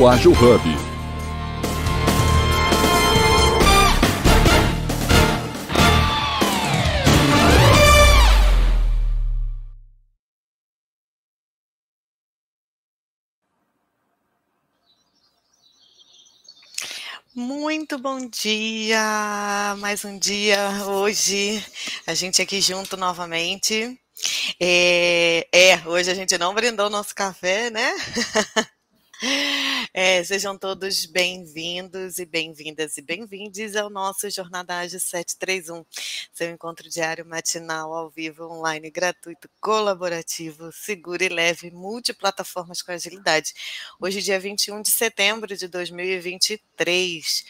O Ágil Hub. Muito bom dia! Mais um dia hoje, a gente aqui junto novamente. É, é hoje a gente não brindou nosso café, né? É, sejam todos bem-vindos e bem-vindas e bem-vindes ao nosso Jornada Ágil 731, seu encontro diário matinal, ao vivo, online, gratuito, colaborativo, seguro e leve, multiplataformas com agilidade. Hoje, dia 21 de setembro de 2023,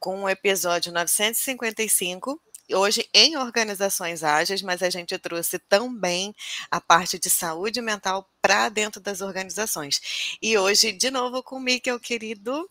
com o episódio 955 hoje em organizações ágeis, mas a gente trouxe também a parte de saúde mental para dentro das organizações. E hoje, de novo, com o Miquel, querido,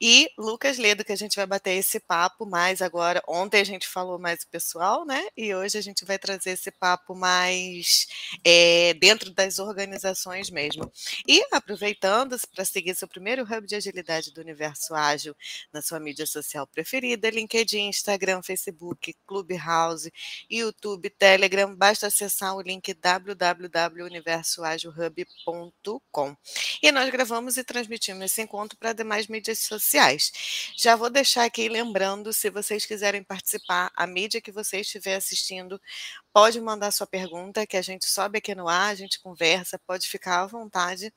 e Lucas Ledo, que a gente vai bater esse papo mais agora. Ontem a gente falou mais o pessoal, né? E hoje a gente vai trazer esse papo mais é, dentro das organizações mesmo. E aproveitando para seguir seu primeiro hub de agilidade do universo ágil na sua mídia social preferida, LinkedIn, Instagram, Facebook, Clubhouse, YouTube, Telegram, basta acessar o link www.universoagilhub hub.com. E nós gravamos e transmitimos esse encontro para demais mídias sociais. Já vou deixar aqui lembrando, se vocês quiserem participar, a mídia que você estiver assistindo, pode mandar sua pergunta, que a gente sobe aqui no ar, a gente conversa, pode ficar à vontade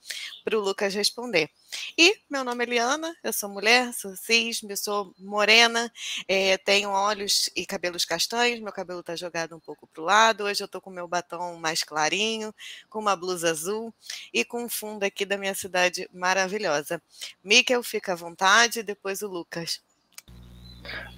para o Lucas responder. E meu nome é Eliana, eu sou mulher, sou cis, eu sou morena, é, tenho olhos e cabelos castanhos, meu cabelo está jogado um pouco para o lado. Hoje eu estou com meu batom mais clarinho, com uma blusa azul e com um fundo aqui da minha cidade maravilhosa. Miquel, fica à vontade, depois o Lucas.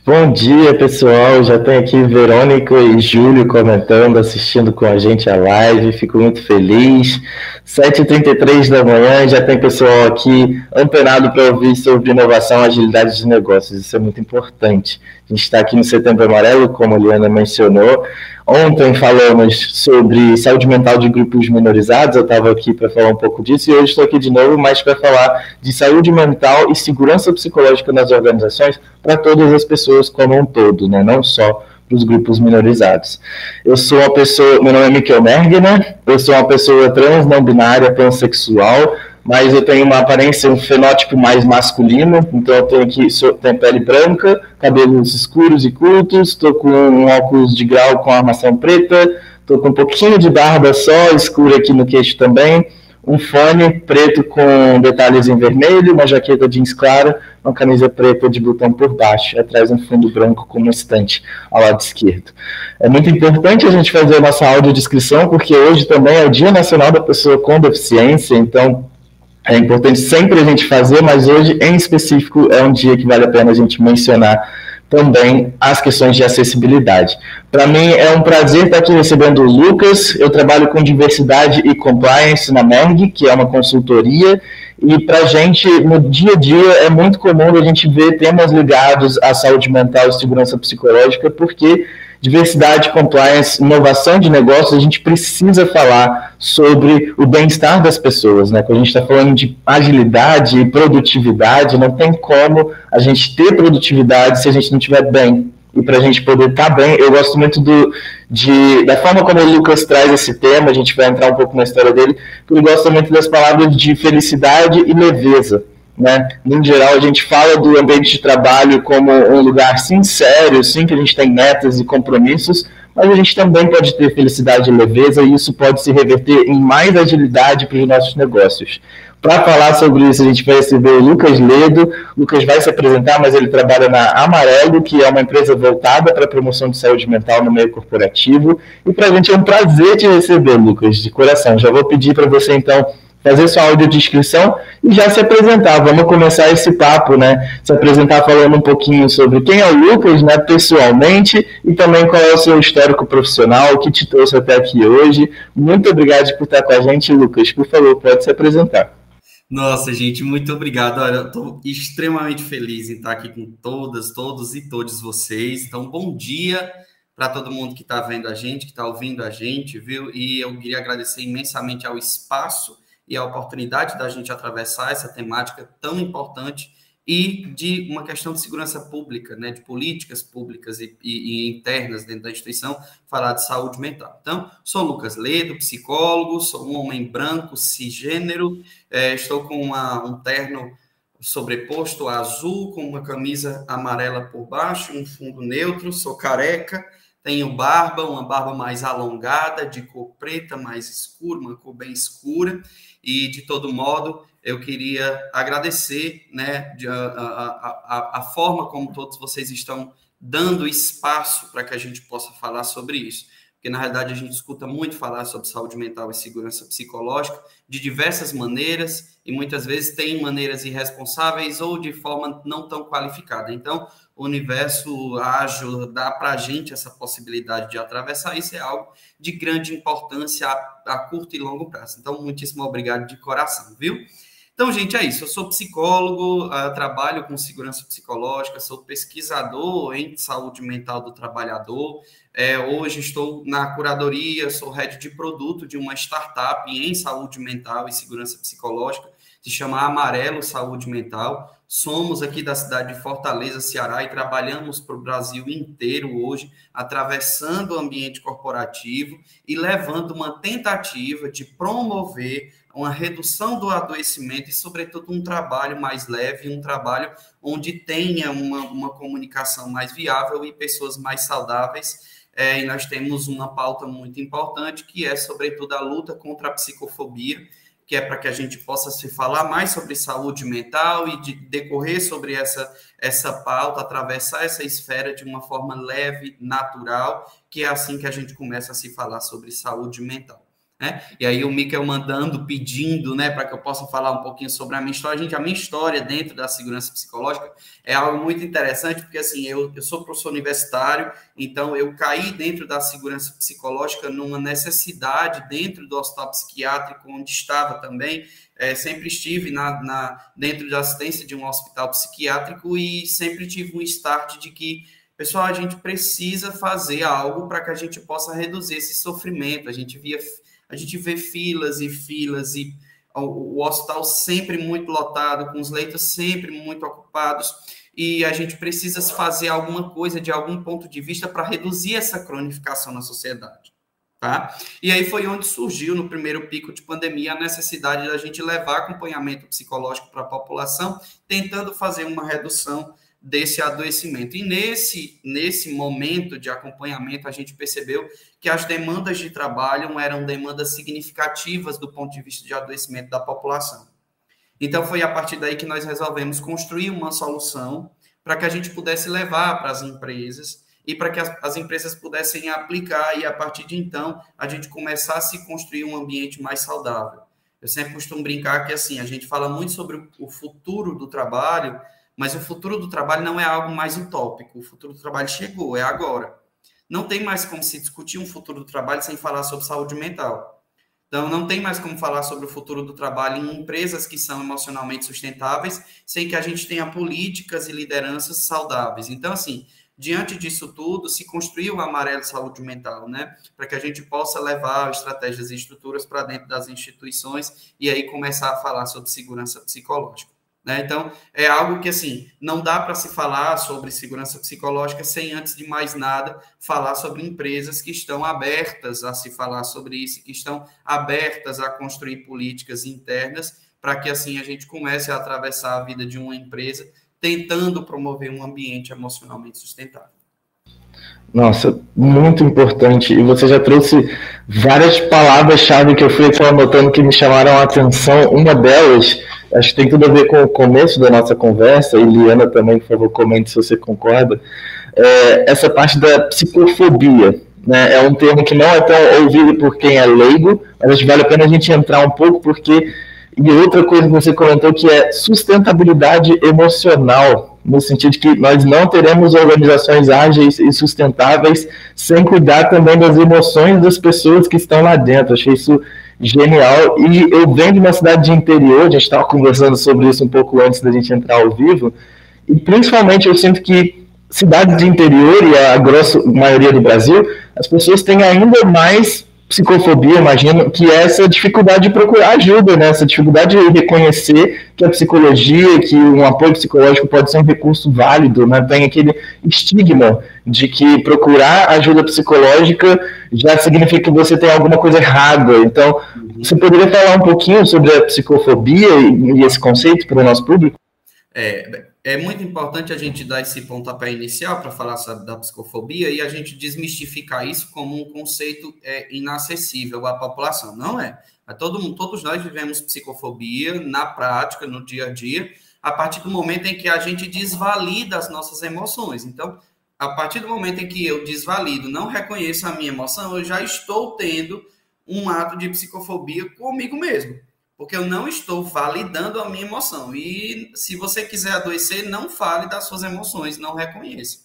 Bom dia, pessoal. Já tem aqui Verônica e Júlio comentando, assistindo com a gente a live. Fico muito feliz. 7h33 da manhã, já tem pessoal aqui antenado para ouvir sobre inovação e agilidade de negócios. Isso é muito importante. A gente está aqui no Setembro Amarelo, como a Liana mencionou. Ontem falamos sobre saúde mental de grupos minorizados, eu estava aqui para falar um pouco disso, e hoje estou aqui de novo, mais para falar de saúde mental e segurança psicológica nas organizações para todas as pessoas como um todo, né? não só para os grupos minorizados. Eu sou uma pessoa, meu nome é Mikel Mergner, eu sou uma pessoa trans, não binária, pansexual, mas eu tenho uma aparência, um fenótipo mais masculino, então eu tenho aqui, tenho pele branca, cabelos escuros e curtos, estou com um óculos de grau com armação preta, estou com um pouquinho de barba só, escura aqui no queixo também, um fone preto com detalhes em vermelho, uma jaqueta jeans clara, uma camisa preta de botão por baixo, atrás um fundo branco com uma estante ao lado esquerdo. É muito importante a gente fazer a nossa audiodescrição, porque hoje também é o Dia Nacional da Pessoa com Deficiência, então é importante sempre a gente fazer, mas hoje em específico é um dia que vale a pena a gente mencionar também as questões de acessibilidade. Para mim é um prazer estar aqui recebendo o Lucas. Eu trabalho com diversidade e compliance na MERG, que é uma consultoria, e para a gente, no dia a dia, é muito comum a gente ver temas ligados à saúde mental e segurança psicológica, porque diversidade, compliance, inovação de negócios, a gente precisa falar sobre o bem-estar das pessoas, né? Quando a gente está falando de agilidade e produtividade, não tem como a gente ter produtividade se a gente não estiver bem. E para a gente poder estar tá bem, eu gosto muito do, de, da forma como o Lucas traz esse tema, a gente vai entrar um pouco na história dele, porque ele gosta muito das palavras de felicidade e leveza. Né? No geral, a gente fala do ambiente de trabalho como um lugar sim sério, sim que a gente tem metas e compromissos, mas a gente também pode ter felicidade e leveza e isso pode se reverter em mais agilidade para os nossos negócios. Para falar sobre isso, a gente vai receber o Lucas Ledo. O Lucas vai se apresentar, mas ele trabalha na Amarelo, que é uma empresa voltada para a promoção de saúde mental no meio corporativo. E para a gente é um prazer te receber, Lucas, de coração. Já vou pedir para você, então, fazer sua audiodescrição e já se apresentar. Vamos começar esse papo, né? Se apresentar falando um pouquinho sobre quem é o Lucas, né, pessoalmente, e também qual é o seu histórico profissional, o que te trouxe até aqui hoje. Muito obrigado por estar com a gente, Lucas. Por favor, pode se apresentar. Nossa, gente, muito obrigado. Olha, eu estou extremamente feliz em estar aqui com todas, todos e todos vocês. Então, bom dia para todo mundo que está vendo a gente, que está ouvindo a gente, viu? E eu queria agradecer imensamente ao espaço e a oportunidade da gente atravessar essa temática tão importante e de uma questão de segurança pública, né, de políticas públicas e, e, e, internas dentro da instituição, falar de saúde mental. Então, sou Lucas Ledo, psicólogo, sou um homem branco, cisgênero, é, estou com uma, um terno sobreposto azul, com uma camisa amarela por baixo, um fundo neutro, sou careca, tenho barba, uma barba mais alongada, de cor preta, mais escura, uma cor bem escura, e de todo modo eu queria agradecer né, a, a, a, a forma como todos vocês estão dando espaço para que a gente possa falar sobre isso porque na realidade a gente escuta muito falar sobre saúde mental e segurança psicológica de diversas maneiras e muitas vezes tem maneiras irresponsáveis ou de forma não tão qualificada. Então, o universo ágil dá para a gente essa possibilidade de atravessar isso, é algo de grande importância a, a curto e longo prazo. Então, muitíssimo obrigado de coração, viu? Então, gente, é isso. Eu sou psicólogo, uh, trabalho com segurança psicológica, sou pesquisador em saúde mental do trabalhador. É, hoje estou na curadoria, sou head de produto de uma startup em saúde mental e segurança psicológica, se chama Amarelo Saúde Mental. Somos aqui da cidade de Fortaleza, Ceará, e trabalhamos para o Brasil inteiro hoje, atravessando o ambiente corporativo e levando uma tentativa de promover uma redução do adoecimento e, sobretudo, um trabalho mais leve, um trabalho onde tenha uma, uma comunicação mais viável e pessoas mais saudáveis. É, e nós temos uma pauta muito importante, que é, sobretudo, a luta contra a psicofobia, que é para que a gente possa se falar mais sobre saúde mental e de decorrer sobre essa, essa pauta, atravessar essa esfera de uma forma leve, natural, que é assim que a gente começa a se falar sobre saúde mental. Né? E aí o Mikel mandando, pedindo, né, para que eu possa falar um pouquinho sobre a minha história. Gente, a minha história dentro da segurança psicológica é algo muito interessante, porque assim, eu, eu sou professor universitário, então eu caí dentro da segurança psicológica numa necessidade dentro do hospital psiquiátrico, onde estava também, é, sempre estive na, na, dentro da assistência de um hospital psiquiátrico e sempre tive um start de que Pessoal, a gente precisa fazer algo para que a gente possa reduzir esse sofrimento. A gente via a gente vê filas e filas e o, hospital sempre muito lotado, com os leitos sempre muito ocupados, e a gente precisa fazer alguma coisa de algum ponto de vista para reduzir essa cronificação na sociedade. Tá? E aí foi onde surgiu, no primeiro pico de pandemia, a necessidade da gente levar acompanhamento psicológico para a população, tentando fazer uma redução desse adoecimento. E nesse, nesse momento de acompanhamento, a gente percebeu que as demandas de trabalho eram demandas significativas do ponto de vista de adoecimento da população. Então, foi a partir daí que nós resolvemos construir uma solução para que a gente pudesse levar para as empresas e para que as, as, empresas pudessem aplicar e, a partir de então, a gente começasse a construir um ambiente mais saudável. Eu sempre costumo brincar que, assim, a gente fala muito sobre o futuro do trabalho, mas o futuro do trabalho não é algo mais utópico. O futuro do trabalho chegou, é agora. Não tem mais como se discutir um futuro do trabalho sem falar sobre saúde mental. Então, não tem mais como falar sobre o futuro do trabalho em empresas que são emocionalmente sustentáveis, sem que a gente tenha políticas e lideranças saudáveis. Então, assim, diante disso tudo, se construiu o Amarelo Saúde Mental, né? Para que a gente possa levar estratégias e estruturas para dentro das instituições e aí começar a falar sobre segurança psicológica. Né? Então, é algo que, assim, não dá para se falar sobre segurança psicológica sem, antes de mais nada, falar sobre empresas que estão abertas a se falar sobre isso, que estão abertas a construir políticas internas, para que, assim, a gente comece a atravessar a vida de uma empresa tentando promover um ambiente emocionalmente sustentável. Nossa, muito importante. E você já trouxe várias palavras-chave que eu fui anotando que me chamaram a atenção. Uma delas acho que tem tudo a ver com o começo da nossa conversa, e Liana também, por favor, comente se você concorda, é, essa parte da psicofobia. Né, é um termo que não é tão ouvido por quem é leigo, mas acho que vale a pena a gente entrar um pouco, porque. E outra coisa que você comentou que é sustentabilidade emocional, no sentido de que nós não teremos organizações ágeis e sustentáveis sem cuidar também das emoções das pessoas que estão lá dentro. Achei isso genial. E eu venho de uma cidade de interior, a gente estava conversando sobre isso um pouco antes da gente entrar ao vivo, e principalmente eu sinto que cidades de interior e a grossa maioria do Brasil, as pessoas têm ainda mais psicofobia, imagino, que é essa dificuldade de procurar ajuda, né? essa dificuldade de reconhecer que a psicologia, que um apoio psicológico pode ser um recurso válido, né? tem aquele estigma de que procurar ajuda psicológica já significa que você tem alguma coisa errada. Então, você poderia falar um pouquinho sobre a psicofobia e, esse conceito para o nosso público? É, é muito importante a gente dar esse pontapé inicial para falar da psicofobia e a gente desmistificar isso como um conceito é, inacessível à população. Não é. é todo, todos nós vivemos psicofobia na prática, no dia a dia, a partir do momento em que a gente desvalida as nossas emoções. Então, a partir do momento em que eu desvalido, não reconheço a minha emoção, eu já estou tendo um ato de psicofobia comigo mesmo porque eu não estou validando a minha emoção. E se você quiser adoecer, não fale das suas emoções, não reconheça.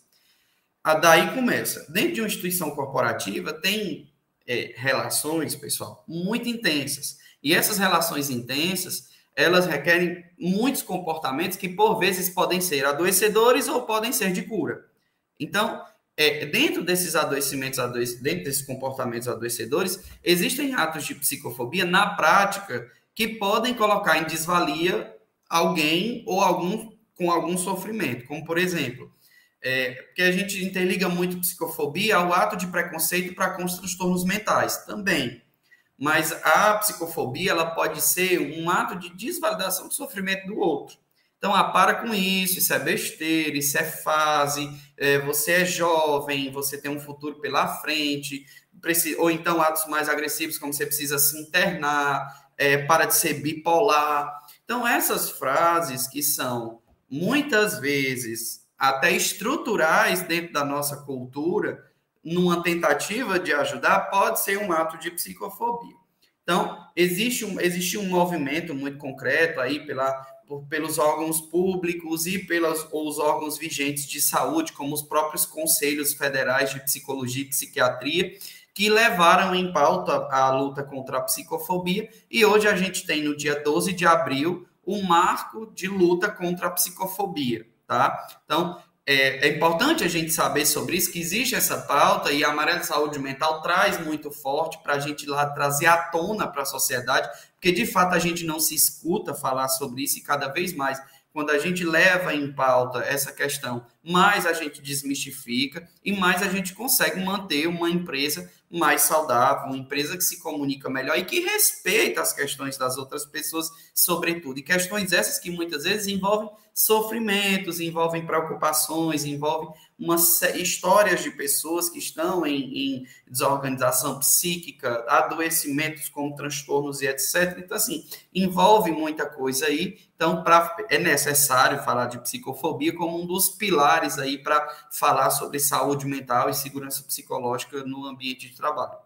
A daí começa. Dentro de uma instituição corporativa, tem é, relações, pessoal, muito intensas. E essas relações intensas, elas requerem muitos comportamentos que, por vezes, podem ser adoecedores ou podem ser de cura. Então, é, dentro desses adoecimentos, dentro desses comportamentos adoecedores, existem atos de psicofobia na prática que podem colocar em desvalia alguém ou algum com algum sofrimento, como por exemplo, é, porque a gente interliga muito psicofobia ao ato de preconceito para com os transtornos mentais também. Mas a psicofobia ela pode ser um ato de desvalidação do sofrimento do outro. Então, ah, para com isso, isso é besteira, isso é fase, é, você é jovem, você tem um futuro pela frente, ou então atos mais agressivos, como você precisa se internar, é, para de ser bipolar. Então, essas frases que são muitas vezes até estruturais dentro da nossa cultura, numa tentativa de ajudar, pode ser um ato de psicofobia. Então, existe um, existe um movimento muito concreto aí pela, por, pelos órgãos públicos e pelos os órgãos vigentes de saúde, como os próprios conselhos federais de psicologia e psiquiatria, que levaram em pauta a luta contra a psicofobia, e hoje a gente tem no dia 12 de abril o um marco de luta contra a psicofobia, tá? Então, é, é, importante a gente saber sobre isso, que existe essa pauta e a Amarela Saúde Mental traz muito forte para a gente lá trazer à tona para a sociedade, porque de fato a gente não se escuta falar sobre isso e cada vez mais quando a gente leva em pauta essa questão, mais a gente desmistifica e mais a gente consegue manter uma empresa mais saudável, uma empresa que se comunica melhor e que respeita as questões das outras pessoas, sobretudo. E questões essas que muitas vezes envolvem sofrimentos, envolvem preocupações, envolvem uma histórias de pessoas que estão em, em, desorganização psíquica, adoecimentos como transtornos e etc. Então, assim, envolve muita coisa aí. Então, pra, é necessário falar de psicofobia como um dos pilares aí para falar sobre saúde mental e segurança psicológica no ambiente de trabalho.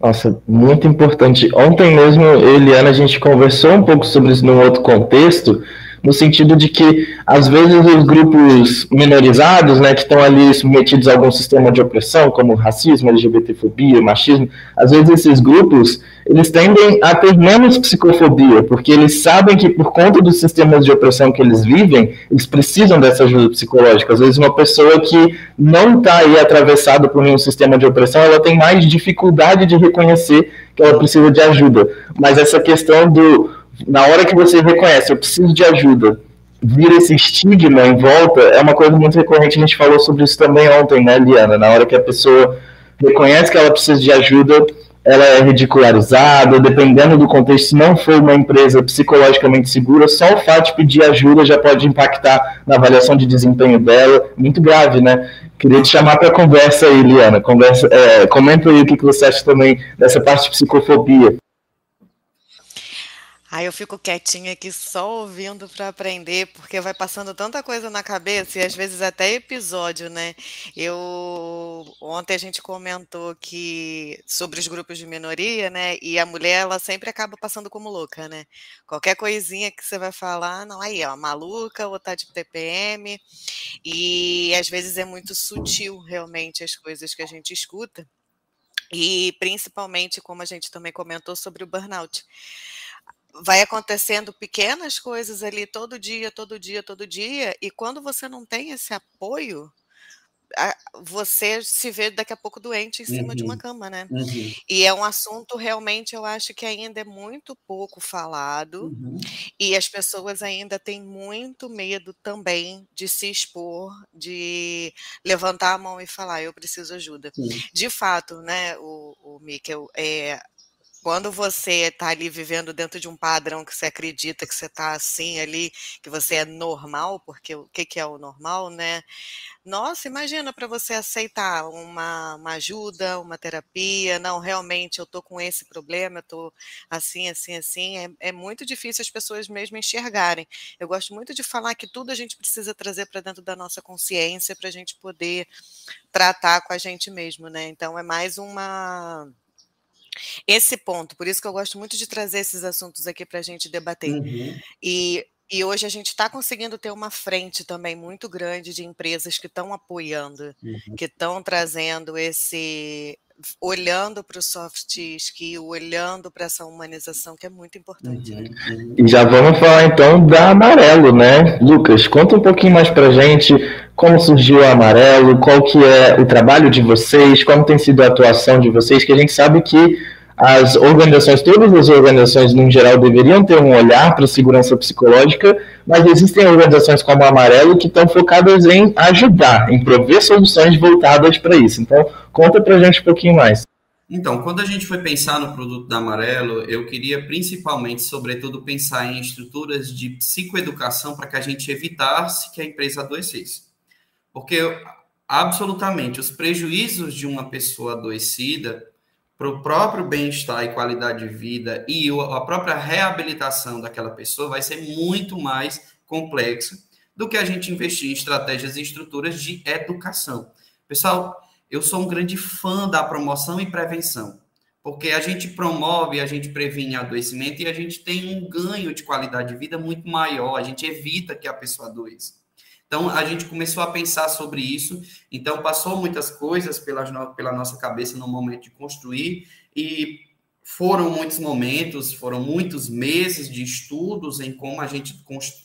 Nossa, muito importante. Ontem mesmo, Eliana, a gente conversou um pouco sobre isso num outro contexto, no sentido de que, às vezes, os grupos minorizados, né, que estão ali submetidos a algum sistema de opressão, como racismo, LGBTfobia, machismo, às vezes esses grupos, eles tendem a ter menos psicofobia, porque eles sabem que, por conta dos sistemas de opressão que eles vivem, eles precisam dessa ajuda psicológica. Às vezes, uma pessoa que não está aí atravessada por nenhum sistema de opressão, ela tem mais dificuldade de reconhecer que ela precisa de ajuda. Mas essa questão do na hora que você reconhece, eu preciso de ajuda, vira esse estigma em volta, é uma coisa muito recorrente, a gente falou sobre isso também ontem, né, Liana? Na hora que a pessoa reconhece que ela precisa de ajuda, ela é ridicularizada, dependendo do contexto, se não for uma empresa psicologicamente segura, só o fato de pedir ajuda já pode impactar na avaliação de desempenho dela, muito grave, né? Queria te chamar para conversa aí, Liana. Conversa, é, comenta aí o que você acha também dessa parte de psicofobia. Aí eu fico quietinha aqui só ouvindo para aprender, porque vai passando tanta coisa na cabeça e às vezes até episódio, né? Eu ontem a gente comentou que sobre os grupos de minoria, né? E a mulher ela sempre acaba passando como louca, né? Qualquer coisinha que você vai falar, não aí, ó, maluca ou tá de TPM. E às vezes é muito sutil realmente as coisas que a gente escuta. E principalmente como a gente também comentou sobre o burnout vai acontecendo pequenas coisas ali todo dia, todo dia, todo dia, e quando você não tem esse apoio, você se vê daqui a pouco doente em cima uhum. de uma uhum. cama, né? Uhum. E é um assunto realmente, eu acho que ainda é muito pouco falado, uhum. e as pessoas ainda têm muito medo também de se expor, de levantar a mão e falar, eu preciso ajuda. Sim. De fato, né, o, o Mikkel, é, quando você está ali vivendo dentro de um padrão que você acredita que você está assim ali, que você é normal, porque o que, que é o normal, né? Nossa, imagina para você aceitar uma, uma, ajuda, uma terapia. Não, realmente eu estou com esse problema, eu estou assim, assim, assim. É, é, muito difícil as pessoas mesmo enxergarem. Eu gosto muito de falar que tudo a gente precisa trazer para dentro da nossa consciência para a gente poder tratar com a gente mesmo, né? Então é mais uma esse ponto, por isso que eu gosto muito de trazer esses assuntos aqui para a gente debater. Uhum. E, e hoje a gente está conseguindo ter uma frente também muito grande de empresas que estão apoiando, uhum. que estão trazendo esse, olhando para o soft skill, olhando para essa humanização que é muito importante. Né? Uhum, uhum. E já vamos falar então da Amarelo, né? Lucas, conta um pouquinho mais para gente como surgiu o Amarelo, qual que é o trabalho de vocês, como tem sido a atuação de vocês, que a gente sabe que as organizações, todas as organizações no geral deveriam ter um olhar para a segurança psicológica, mas existem organizações como a Amarelo que estão focadas em ajudar, em prover soluções voltadas para isso. Então, conta para a gente um pouquinho mais. Então, quando a gente foi pensar no produto da Amarelo, eu queria principalmente, sobretudo, pensar em estruturas de psicoeducação para que a gente evitasse que a empresa adoecesse. Porque absolutamente os prejuízos de uma pessoa adoecida para o próprio bem-estar e qualidade de vida e a própria reabilitação daquela pessoa vai ser muito mais complexa do que a gente investir em estratégias e estruturas de educação. Pessoal, eu sou um grande fã da promoção e prevenção, porque a gente promove, a gente previne adoecimento e a gente tem um ganho de qualidade de vida muito maior, a gente evita que a pessoa adoeça. Então, a gente começou a pensar sobre isso. Então, passou muitas coisas pela, pela nossa cabeça no momento de construir, e foram muitos momentos, foram muitos meses de estudos em como a gente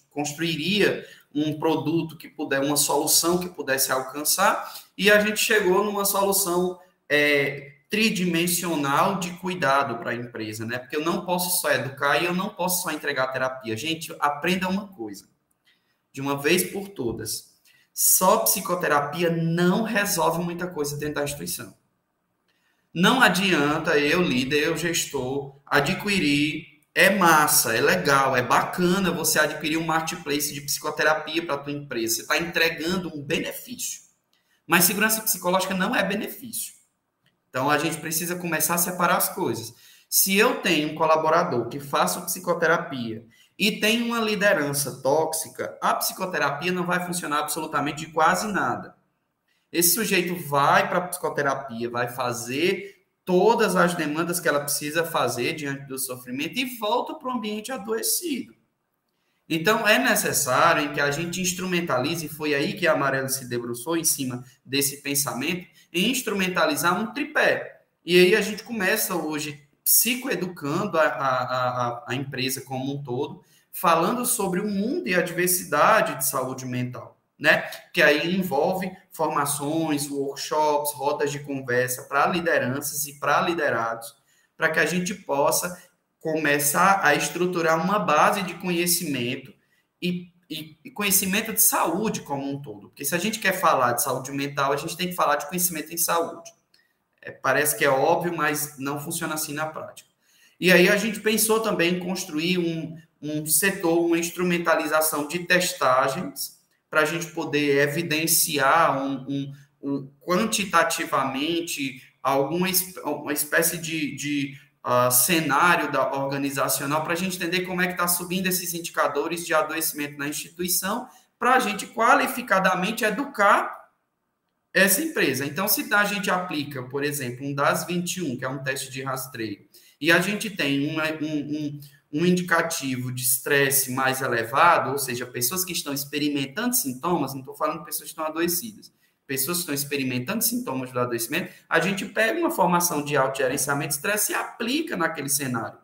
construiria um produto que puder, uma solução que pudesse alcançar, e a gente chegou numa solução é, tridimensional de cuidado para a empresa, né? Porque eu não posso só educar e eu não posso só entregar terapia. Gente, aprenda uma coisa de uma vez por todas. Só psicoterapia não resolve muita coisa dentro da instituição. Não adianta eu, líder, eu, gestor, adquirir. É massa, é legal, é bacana você adquirir um marketplace de psicoterapia para a tua empresa. Você está entregando um benefício. Mas segurança psicológica não é benefício. Então a gente precisa começar a separar as coisas. Se eu tenho um colaborador que faça psicoterapia e tem uma liderança tóxica, a psicoterapia não vai funcionar absolutamente de quase nada. Esse sujeito vai para a psicoterapia, vai fazer todas as demandas que ela precisa fazer diante do sofrimento e volta para o ambiente adoecido. Então, é necessário que a gente instrumentalize, e foi aí que a Amarelo se debruçou em cima desse pensamento, em instrumentalizar um tripé. E aí a gente começa hoje psicoeducando a, a, a, empresa como um todo, falando sobre o mundo e a diversidade de saúde mental, né? Que aí envolve formações, workshops, rodas de conversa para lideranças e para liderados, para que a gente possa começar a estruturar uma base de conhecimento e, e, e, conhecimento de saúde como um todo. Porque se a gente quer falar de saúde mental, a gente tem que falar de conhecimento em saúde. É, parece que é óbvio, mas não funciona assim na prática. E aí a gente pensou também em construir um, um setor, uma instrumentalização de testagens para a gente poder evidenciar um, um, um quantitativamente alguma uma espécie de, de uh, cenário da organizacional para a gente entender como é que está subindo esses indicadores de adoecimento na instituição, para a gente qualificadamente educar essa empresa. Então, se a gente aplica, por exemplo, um DAS 21, que é um teste de rastreio, e a gente tem um, um um indicativo de estresse mais elevado, ou seja, pessoas que estão experimentando sintomas, não estou falando de pessoas que estão adoecidas, pessoas que estão experimentando sintomas do adoecimento, a gente pega uma formação de autogerenciamento de estresse e aplica naquele cenário.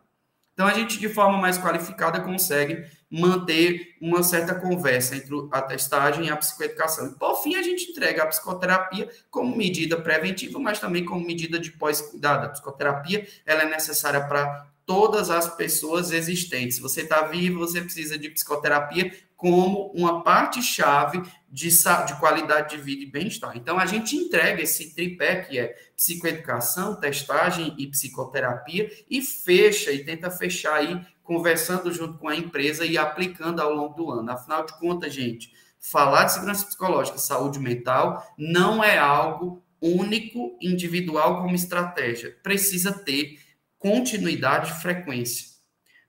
Então, a gente, de forma mais qualificada, consegue manter uma certa conversa entre a testagem e a psicoeducação. E, por fim, a gente entrega a psicoterapia como medida preventiva, mas também como medida de pós-cuidado. A psicoterapia ela é necessária para todas as pessoas existentes. Você está vivo, você precisa de psicoterapia como uma parte-chave de, de qualidade de vida e bem-estar. Então, a gente entrega esse tripé que é psicoeducação, testagem e psicoterapia e fecha e tenta fechar aí, conversando junto com a empresa e aplicando ao longo do ano. Afinal de contas, gente, falar de segurança psicológica saúde mental não é algo único, individual como estratégia. Precisa ter continuidade e frequência.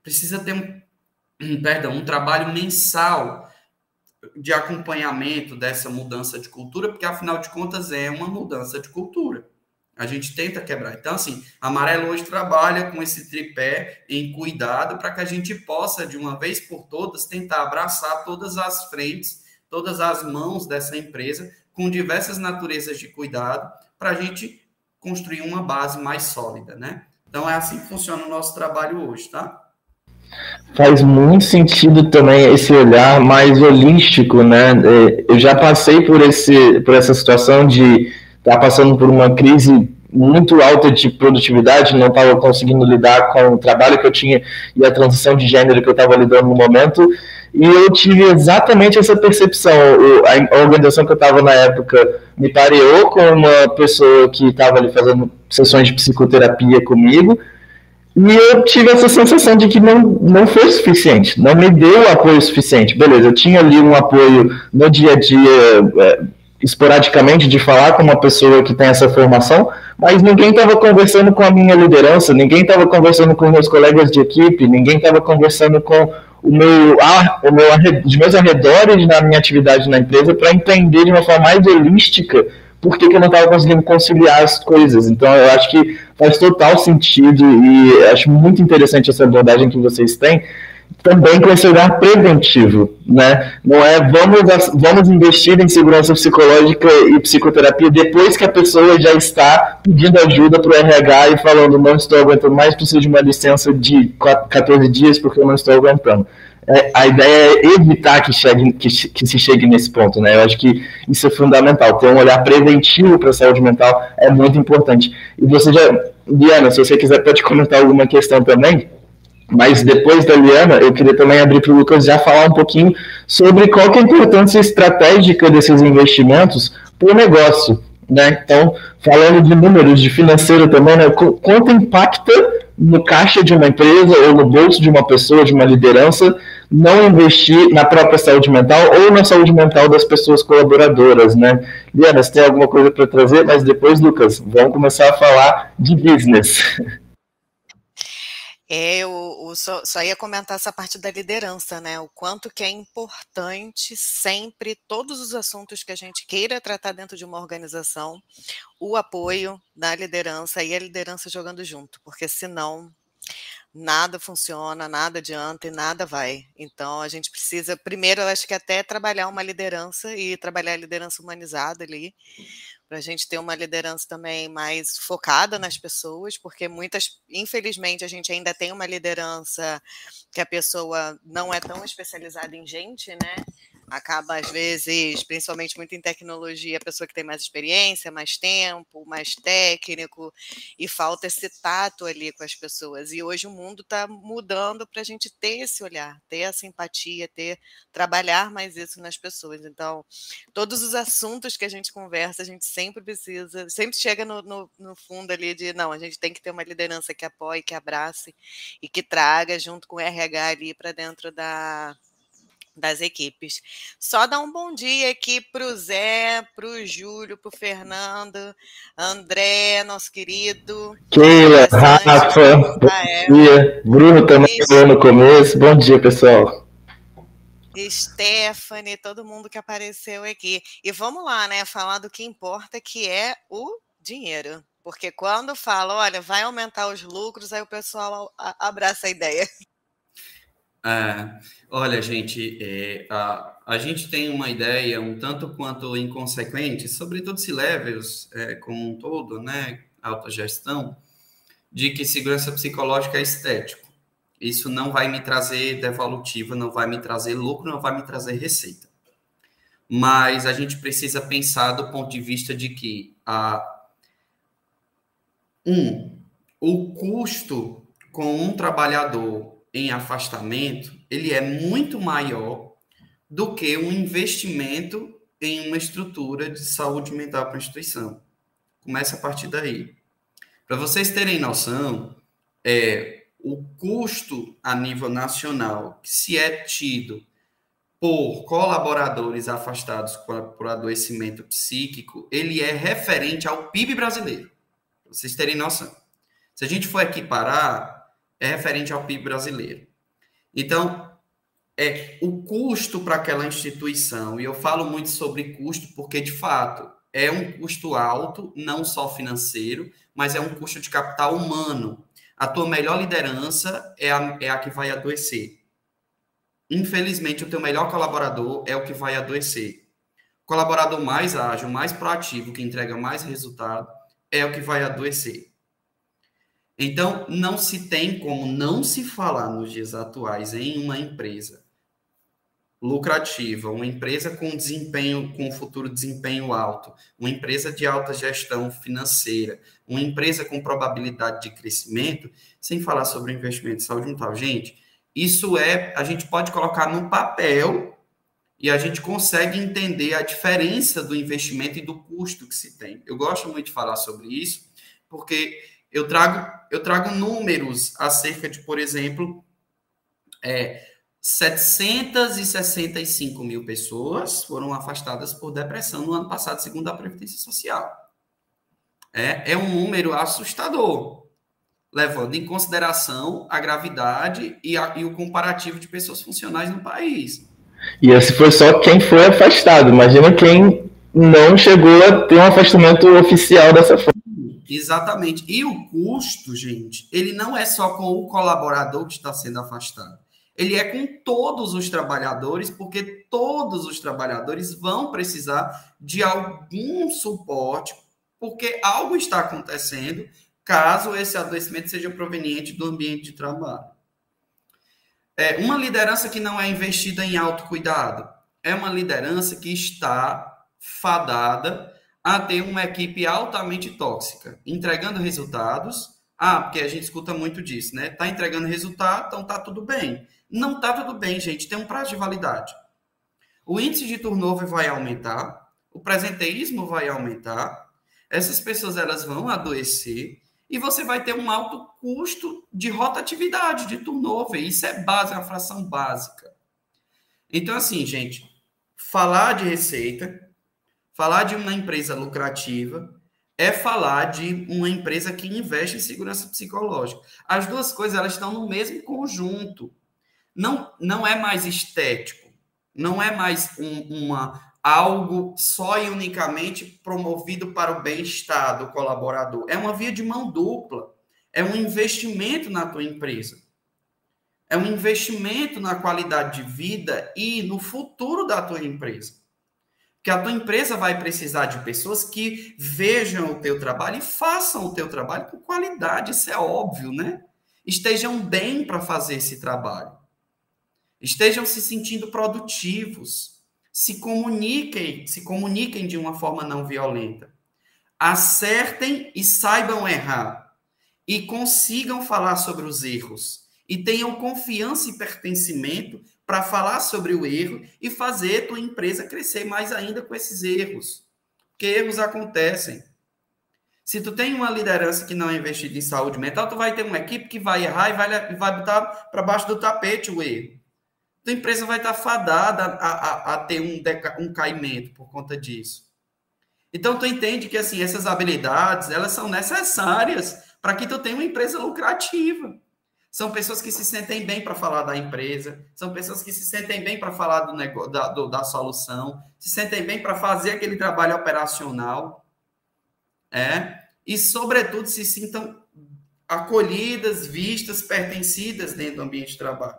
Precisa ter um um, perdão, um trabalho mensal de acompanhamento dessa mudança de cultura, porque afinal de contas é uma mudança de cultura. A gente tenta quebrar. Então, assim, a Amarelo hoje trabalha com esse tripé em cuidado para que a gente possa, de uma vez por todas, tentar abraçar todas as frentes, todas as mãos dessa empresa, com diversas naturezas de cuidado, para a gente construir uma base mais sólida, né? Então, é assim que funciona o nosso trabalho hoje, tá? Faz muito sentido também esse olhar mais holístico, né? É, eu já passei por, esse, por essa situação de estar tá passando por uma crise muito alta de produtividade, não estava conseguindo lidar com o trabalho que eu tinha e a transição de gênero que eu estava lidando no momento, e eu tive exatamente essa percepção. A organização que eu estava na época me pareou com uma pessoa que estava ali fazendo sessões de psicoterapia comigo, e eu tive essa sensação de que não, não foi suficiente, não me deu apoio suficiente. Beleza, eu tinha ali um apoio no dia a dia, é, esporadicamente, de falar com uma pessoa que tem essa formação, mas ninguém estava conversando com a minha liderança, ninguém estava conversando com meus colegas de equipe, ninguém estava conversando com o meu, ah, o meu, os meus arredores na minha atividade na empresa para entender de uma forma mais holística por que, que eu não estava conseguindo conciliar as coisas. Então, eu acho que faz total sentido e acho muito interessante essa abordagem que vocês têm, também com esse olhar preventivo, né? Não é vamos, vamos investir em segurança psicológica e psicoterapia depois que a pessoa já está pedindo ajuda para o RH e falando não estou aguentando mais, preciso de uma licença de 14 dias porque eu não estou aguentando é, a ideia é evitar que, chegue, que, que, se chegue nesse ponto, né? Eu acho que isso é fundamental. Ter um olhar preventivo para a saúde mental é muito importante. E você já, Liana, se você quiser pode comentar alguma questão também, mas depois da Liana, eu queria também abrir para o Lucas já falar um pouquinho sobre qual é a importância estratégica desses investimentos para o negócio. Né? Então, falando de números, de financeiro também, né? quanto impacta no caixa de uma empresa ou no bolso de uma pessoa, de uma liderança, não investir na própria saúde mental ou na saúde mental das pessoas colaboradoras, né? Liana, você tem alguma coisa para trazer? Mas depois, Lucas, vamos começar a falar de business. É, eu, eu só, só, ia comentar essa parte da liderança, né? O quanto que é importante sempre, todos os assuntos que a gente queira tratar dentro de uma organização, o apoio da liderança e a liderança jogando junto, porque senão nada funciona, nada adianta e nada vai. Então a gente precisa, primeiro, eu acho que até trabalhar uma liderança e trabalhar a liderança humanizada ali, para a gente ter uma liderança também mais focada nas pessoas, porque muitas, infelizmente, a gente ainda tem uma liderança que a pessoa não é tão especializada em gente, né? Acaba às vezes, principalmente muito em tecnologia, a pessoa que tem mais experiência, mais tempo, mais técnico, e falta esse tato ali com as pessoas. E hoje o mundo está mudando para a gente ter esse olhar, ter essa empatia, ter trabalhar mais isso nas pessoas. Então, todos os assuntos que a gente conversa, a gente sempre precisa, sempre chega no, no, no fundo ali de não, a gente tem que ter uma liderança que apoie, que abrace e que traga junto com o RH ali para dentro da das equipes. Só dar um bom dia aqui para o Zé, para o Júlio, para o Fernando, André, nosso querido. Keila, Rafa, bom dia. Bruno também falou no começo. Bom dia, pessoal. Stephanie, todo mundo que apareceu aqui. E vamos lá, né? Falar do que importa, que é o dinheiro. Porque quando fala, olha, vai aumentar os lucros, aí o pessoal abraça a ideia. É, olha, gente, é, a, a gente tem uma ideia um tanto quanto inconsequente, sobretudo se levels é, como um todo, né, autogestão, de que segurança psicológica é estético. Isso não vai me trazer devolutiva, não vai me trazer lucro, não vai me trazer receita. Mas a gente precisa pensar do ponto de vista de que a um, o custo com um trabalhador em afastamento, ele é muito maior do que um investimento em uma estrutura de saúde mental para a instituição. Começa a partir daí. Para vocês terem noção, é, o custo a nível nacional que se é tido por colaboradores afastados por adoecimento psíquico, ele é referente ao PIB brasileiro. Para vocês terem noção. Se a gente for equiparar, é referente ao PIB brasileiro. Então, é o custo para aquela instituição, e eu falo muito sobre custo porque, de fato, é um custo alto, não só financeiro, mas é um custo de capital humano. A tua melhor liderança é a, é a que vai adoecer. Infelizmente, o teu melhor colaborador é o que vai adoecer. O colaborador mais ágil, mais proativo, que entrega mais resultado, é o que vai adoecer. Então, não se tem como não se falar nos dias atuais em uma empresa lucrativa, uma empresa com desempenho, com futuro desempenho alto, uma empresa de alta gestão financeira, uma empresa com probabilidade de crescimento, sem falar sobre investimento em saúde mental. Gente, isso é, a gente pode colocar no papel e a gente consegue entender a diferença do investimento e do custo que se tem. Eu gosto muito de falar sobre isso, porque eu trago, eu trago números acerca de, por exemplo, é, 765 mil pessoas foram afastadas por depressão no ano passado, segundo a Previdência Social. É, é um número assustador, levando em consideração a gravidade e, a, e o comparativo de pessoas funcionais no país. E esse foi só quem foi afastado. Imagina quem não chegou a ter um afastamento oficial dessa forma. Exatamente. E o custo, gente, ele não é só com o colaborador que está sendo afastado. Ele é com todos os trabalhadores, porque todos os trabalhadores vão precisar de algum suporte, porque algo está acontecendo caso esse adoecimento seja proveniente do ambiente de trabalho. É, uma liderança que não é investida em autocuidado é uma liderança que está fadada a ter uma equipe altamente tóxica, entregando resultados. Ah, porque a gente escuta muito disso, né? Tá entregando resultado, então tá tudo bem. Não tá tudo bem, gente, tem um prazo de validade. O índice de turnover vai aumentar, o presenteísmo vai aumentar, essas pessoas elas vão adoecer e você vai ter um alto custo de rotatividade, de turnover. Isso é base, é uma fração básica. Então, assim, gente, falar de receita Falar de uma empresa lucrativa é falar de uma empresa que investe em segurança psicológica. As duas coisas elas estão no mesmo conjunto. Não, não é mais estético, não é mais um, uma algo só e unicamente promovido para o bem-estar do colaborador. É uma via de mão dupla. É um investimento na tua empresa. É um investimento na qualidade de vida e no futuro da tua empresa que a tua empresa vai precisar de pessoas que vejam o teu trabalho e façam o teu trabalho com qualidade, isso é óbvio, né? Estejam bem para fazer esse trabalho. Estejam se sentindo produtivos. Se comuniquem, se comuniquem de uma forma não violenta. Acertem e saibam errar. E consigam falar sobre os erros. E tenham confiança e pertencimento para falar sobre o erro e fazer tua empresa crescer mais ainda com esses erros. Porque erros acontecem. Se tu tem uma liderança que não é investida em saúde mental, tu vai ter uma equipe que vai errar e vai, vai botar para baixo do tapete o erro. Tua empresa vai estar fadada a, a, a ter um, deca, um caimento por conta disso. Então, tu entende que assim, essas habilidades, elas são necessárias para que tu tenha uma empresa lucrativa. São pessoas que se sentem bem para falar da empresa, são pessoas que se sentem bem para falar do negócio, da, do, da solução, se sentem bem para fazer aquele trabalho operacional, é, e, sobretudo, se sintam acolhidas, vistas, pertencidas dentro do ambiente de trabalho.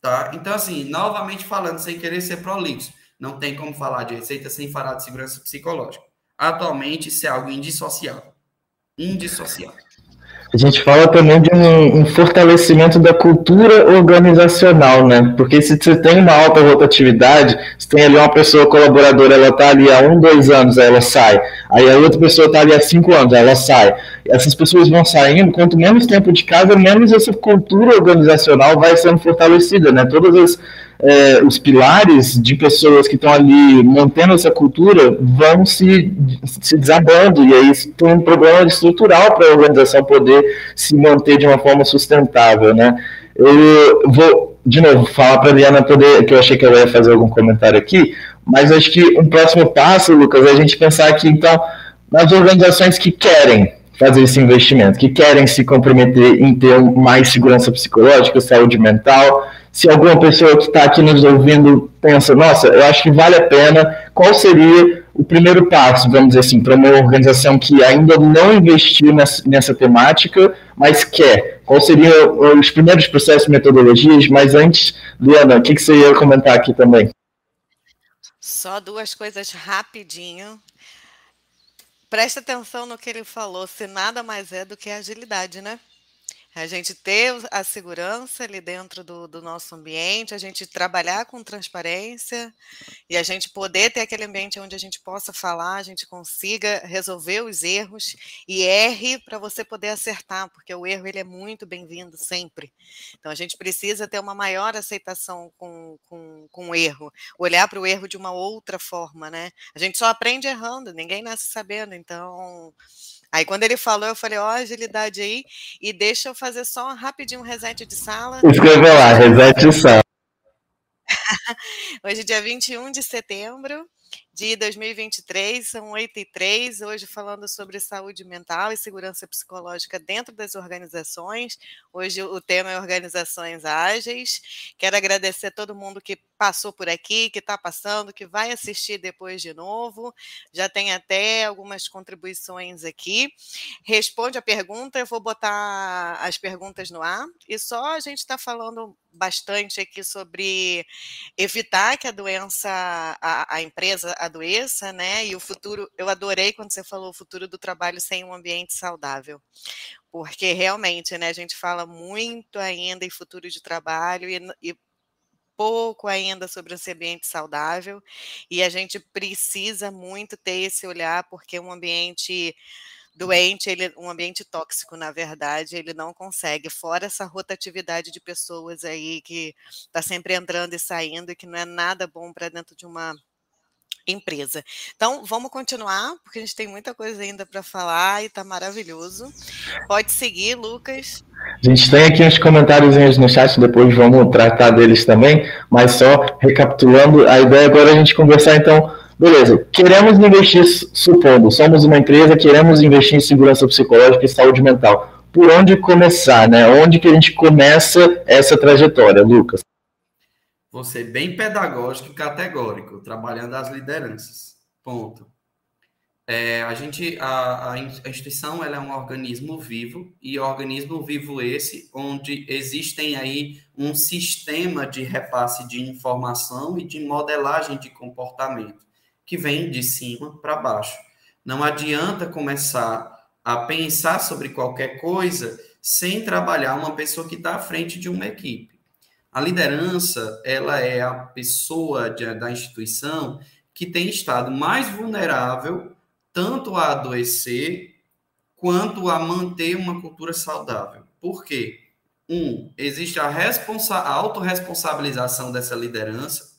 Tá? Então, assim, novamente falando, sem querer ser prolixo, não tem como falar de receita sem falar de segurança psicológica. Atualmente, isso é algo indissociável. Indissociável. A gente fala também de um, um, fortalecimento da cultura organizacional, né? Porque se você tem uma alta rotatividade, você tem ali uma pessoa colaboradora, ela está ali há um, dois anos, aí ela sai. Aí a outra pessoa está ali há cinco anos, aí ela sai. Essas pessoas vão saindo, quanto menos tempo de casa, menos essa cultura organizacional vai sendo fortalecida, né? Todas as é, os pilares de pessoas que estão ali mantendo essa cultura vão se, se desabando, e aí tem um problema estrutural para a organização poder se manter de uma forma sustentável, né? Eu vou, de novo, falar para a Liana poder, que eu achei que ela ia fazer algum comentário aqui, mas acho que um próximo passo, Lucas, é a gente pensar aqui, então, nas organizações que querem fazer esse investimento, que querem se comprometer em ter mais segurança psicológica, saúde mental, se alguma pessoa que está aqui nos ouvindo pensa, nossa, eu acho que vale a pena, qual seria o primeiro passo, vamos dizer assim, para uma organização que ainda não investiu nessa, nessa temática, mas quer? Qual seriam os primeiros processos metodologias? Mas antes, Liana, o que, que você ia comentar aqui também? Só duas coisas rapidinho. Presta atenção no que ele falou, se nada mais é do que agilidade, né? A gente ter a segurança ali dentro do, do, nosso ambiente, a gente trabalhar com transparência e a gente poder ter aquele ambiente onde a gente possa falar, a gente consiga resolver os erros e erre para você poder acertar, porque o erro ele é muito bem-vindo sempre. Então a gente precisa ter uma maior aceitação com, com, com o erro, olhar para o erro de uma outra forma, né? A gente só aprende errando, ninguém nasce sabendo, então Aí quando ele falou, eu falei, ó, oh, agilidade aí, e deixa eu fazer só rapidinho um reset de sala. Escreve lá, reset de sala. Hoje é dia 21 de setembro de 2023, são 8 e 3, hoje falando sobre saúde mental e segurança psicológica dentro das organizações. Hoje o tema é organizações ágeis. Quero agradecer a todo mundo que passou por aqui, que está passando, que vai assistir depois de novo. Já tem até algumas contribuições aqui. Responde a pergunta, eu vou botar as perguntas no ar. E só a gente está falando bastante aqui sobre evitar que a doença, a, a empresa adoeça, né? E o futuro, eu adorei quando você falou o futuro do trabalho sem um ambiente saudável. Porque realmente, né, a gente fala muito ainda em futuro de trabalho e, e pouco ainda sobre esse ambiente saudável, e a gente precisa muito ter esse olhar, porque um ambiente doente, ele, um ambiente tóxico, na verdade, ele não consegue, fora essa rotatividade de pessoas aí que está sempre entrando e saindo, e que não é nada bom para dentro de uma empresa. Então, vamos continuar, porque a gente tem muita coisa ainda para falar e está maravilhoso. Pode seguir, Lucas. A gente tem aqui uns comentários no chat, depois vamos tratar deles também, mas só recapitulando, a ideia agora é a gente conversar, então, beleza, queremos investir, supondo, somos uma empresa, queremos investir em segurança psicológica e saúde mental. Por onde começar, né? Onde que a gente começa essa trajetória, Lucas? Vou ser bem pedagógico e categórico, trabalhando as lideranças. Ponto. É, a gente, a, a, instituição ela é um organismo vivo e organismo vivo esse onde existem aí um sistema de repasse de informação e de modelagem de comportamento que vem de cima para baixo. Não adianta começar a pensar sobre qualquer coisa sem trabalhar uma pessoa que está à frente de uma equipe. A liderança, ela é a pessoa de, da instituição que tem estado mais vulnerável tanto a adoecer quanto a manter uma cultura saudável. Por quê? Um, existe a, responsa a autorresponsabilização dessa liderança.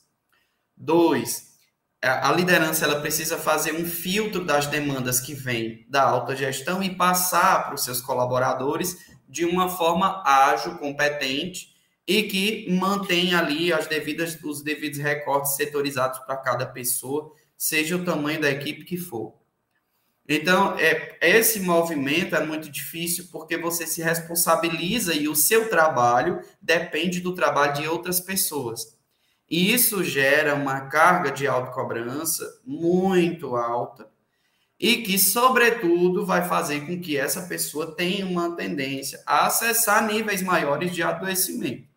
Dois, a liderança ela precisa fazer um filtro das demandas que vêm da alta gestão e passar para os seus colaboradores de uma forma ágil, competente e que mantém ali as devidas, os devidos recortes setorizados para cada pessoa, seja o tamanho da equipe que for. Então, é, esse movimento é muito difícil porque você se responsabiliza e o seu trabalho depende do trabalho de outras pessoas. E isso gera uma carga de autocobrança muito alta e que, sobretudo, vai fazer com que essa pessoa tenha uma tendência a acessar níveis maiores de adoecimento.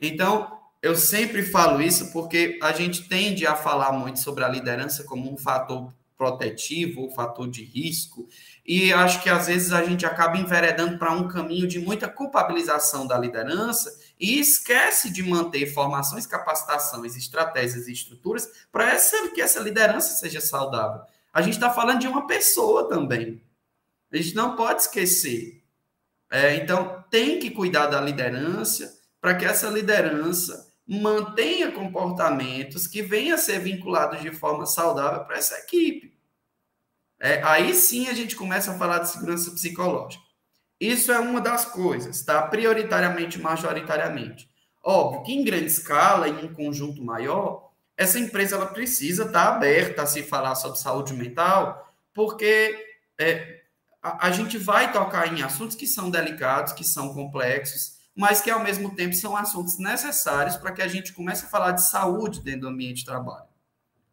Então, eu sempre falo isso porque a gente tende a falar muito sobre a liderança como um fator protetivo ou fator de risco. E acho que às vezes a gente acaba enveredando para um caminho de muita culpabilização da liderança e esquece de manter formações, capacitações, estratégias e estruturas para que essa liderança seja saudável. A gente está falando de uma pessoa também. A gente não pode esquecer. É, então, tem que cuidar da liderança para que essa liderança mantenha comportamentos que venham a ser vinculados de forma saudável para essa equipe. É, aí sim a gente começa a falar de segurança psicológica. Isso é uma das coisas, tá? Prioritariamente, majoritariamente. Óbvio que em grande escala, em um conjunto maior, essa empresa ela precisa estar tá aberta a se falar sobre saúde mental, porque é, a, a gente vai tocar em assuntos que são delicados, que são complexos, mas que ao mesmo tempo são assuntos necessários para que a gente comece a falar de saúde dentro do ambiente de trabalho.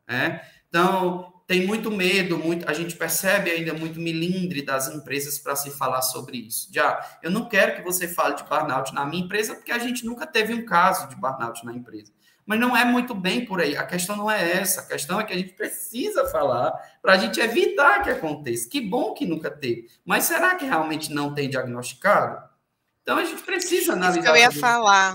Né? Então, tem muito medo, muito, a gente percebe ainda muito milindre das empresas para se falar sobre isso. Já, eu não quero que você fale de burnout na minha empresa, porque a gente nunca teve um caso de burnout na empresa. Mas não é muito bem por aí. A questão não é essa. A questão é que a gente precisa falar para a gente evitar que aconteça. Que bom que nunca teve. Mas será que realmente não tem diagnosticado? Então a gente precisa analisar. Isso que eu ia falar.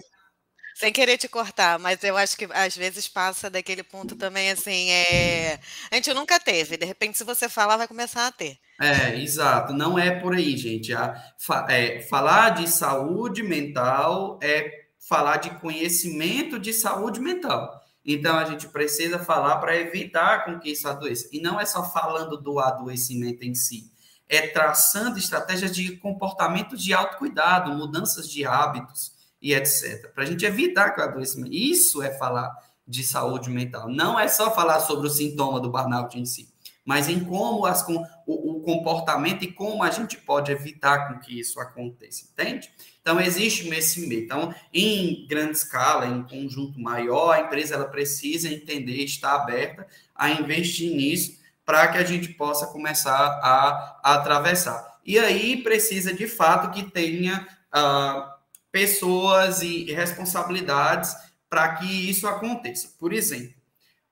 Sem querer te cortar, mas eu acho que às vezes passa daquele ponto também assim, é... a gente nunca teve, de repente se você falar vai começar a ter. É, exato, não é por aí, gente. A, é, falar de saúde mental é falar de conhecimento de saúde mental. Então a gente precisa falar para evitar com que isso adoeça. E não é só falando do adoecimento em si, é traçando estratégias de comportamento de autocuidado, mudanças de hábitos e etc. Para a gente evitar que o adoecimento. Isso é falar de saúde mental. Não é só falar sobre o sintoma do burnout em si, mas em como as, o, o comportamento e como a gente pode evitar com que isso aconteça, entende? Então, existe esse meio. Então, em grande escala, em conjunto maior, a empresa ela precisa entender, estar aberta a investir nisso para que a gente possa começar a, a, atravessar. E aí precisa, de fato, que tenha uh, pessoas e responsabilidades para que isso aconteça. Por exemplo,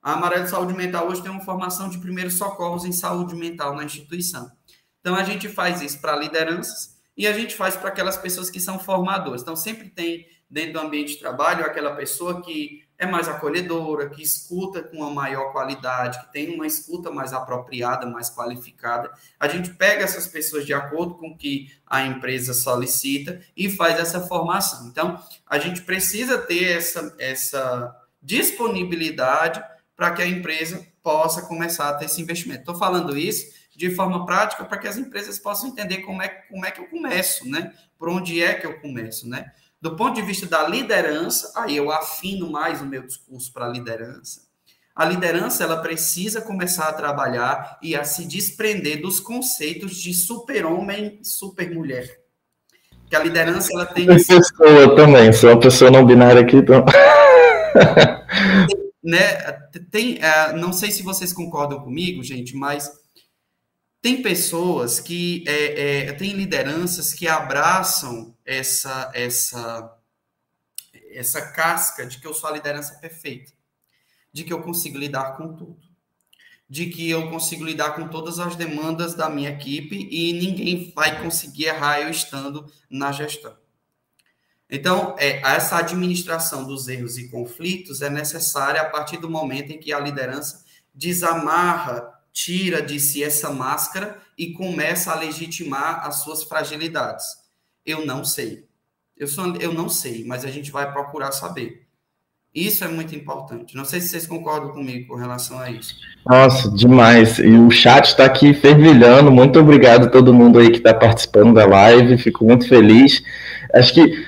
a Amarelo Saúde Mental hoje tem uma formação de primeiros socorros em saúde mental na instituição. Então, a gente faz isso para lideranças, e a gente faz para aquelas pessoas que são formadoras. Então, sempre tem dentro do ambiente de trabalho aquela pessoa que é mais acolhedora, que escuta com uma maior qualidade, que tem uma escuta mais apropriada, mais qualificada. A gente pega essas pessoas de acordo com o que a empresa solicita e faz essa formação. Então, a gente precisa ter essa, essa disponibilidade para que a empresa possa começar a ter esse investimento. Estou falando isso de forma prática para que as empresas possam entender como é, como é que eu começo, né? Por onde é que eu começo, né? Do ponto de vista da liderança, aí eu afino mais o meu discurso para a liderança. A liderança ela precisa começar a trabalhar e a se desprender dos conceitos de super-homem e super-mulher. Que a liderança ela tem. Pessoa também, sou uma pessoa não binária aqui, então. né, tem, uh, não sei se vocês concordam comigo, gente, mas tem pessoas que é, é, tem lideranças que abraçam essa essa essa casca de que eu sou a liderança perfeita, de que eu consigo lidar com tudo, de que eu consigo lidar com todas as demandas da minha equipe e ninguém vai conseguir errar eu estando na gestão. Então, é, essa administração dos erros e conflitos é necessária a partir do momento em que a liderança desamarra tira de si essa máscara e começa a legitimar as suas fragilidades. Eu não sei. Eu, sou, eu não sei, mas a gente vai procurar saber. Isso é muito importante. Não sei se vocês concordam comigo com relação a isso. Nossa, demais. E o chat está aqui fervilhando. Muito obrigado a todo mundo aí que está participando da live. Fico muito feliz. Acho que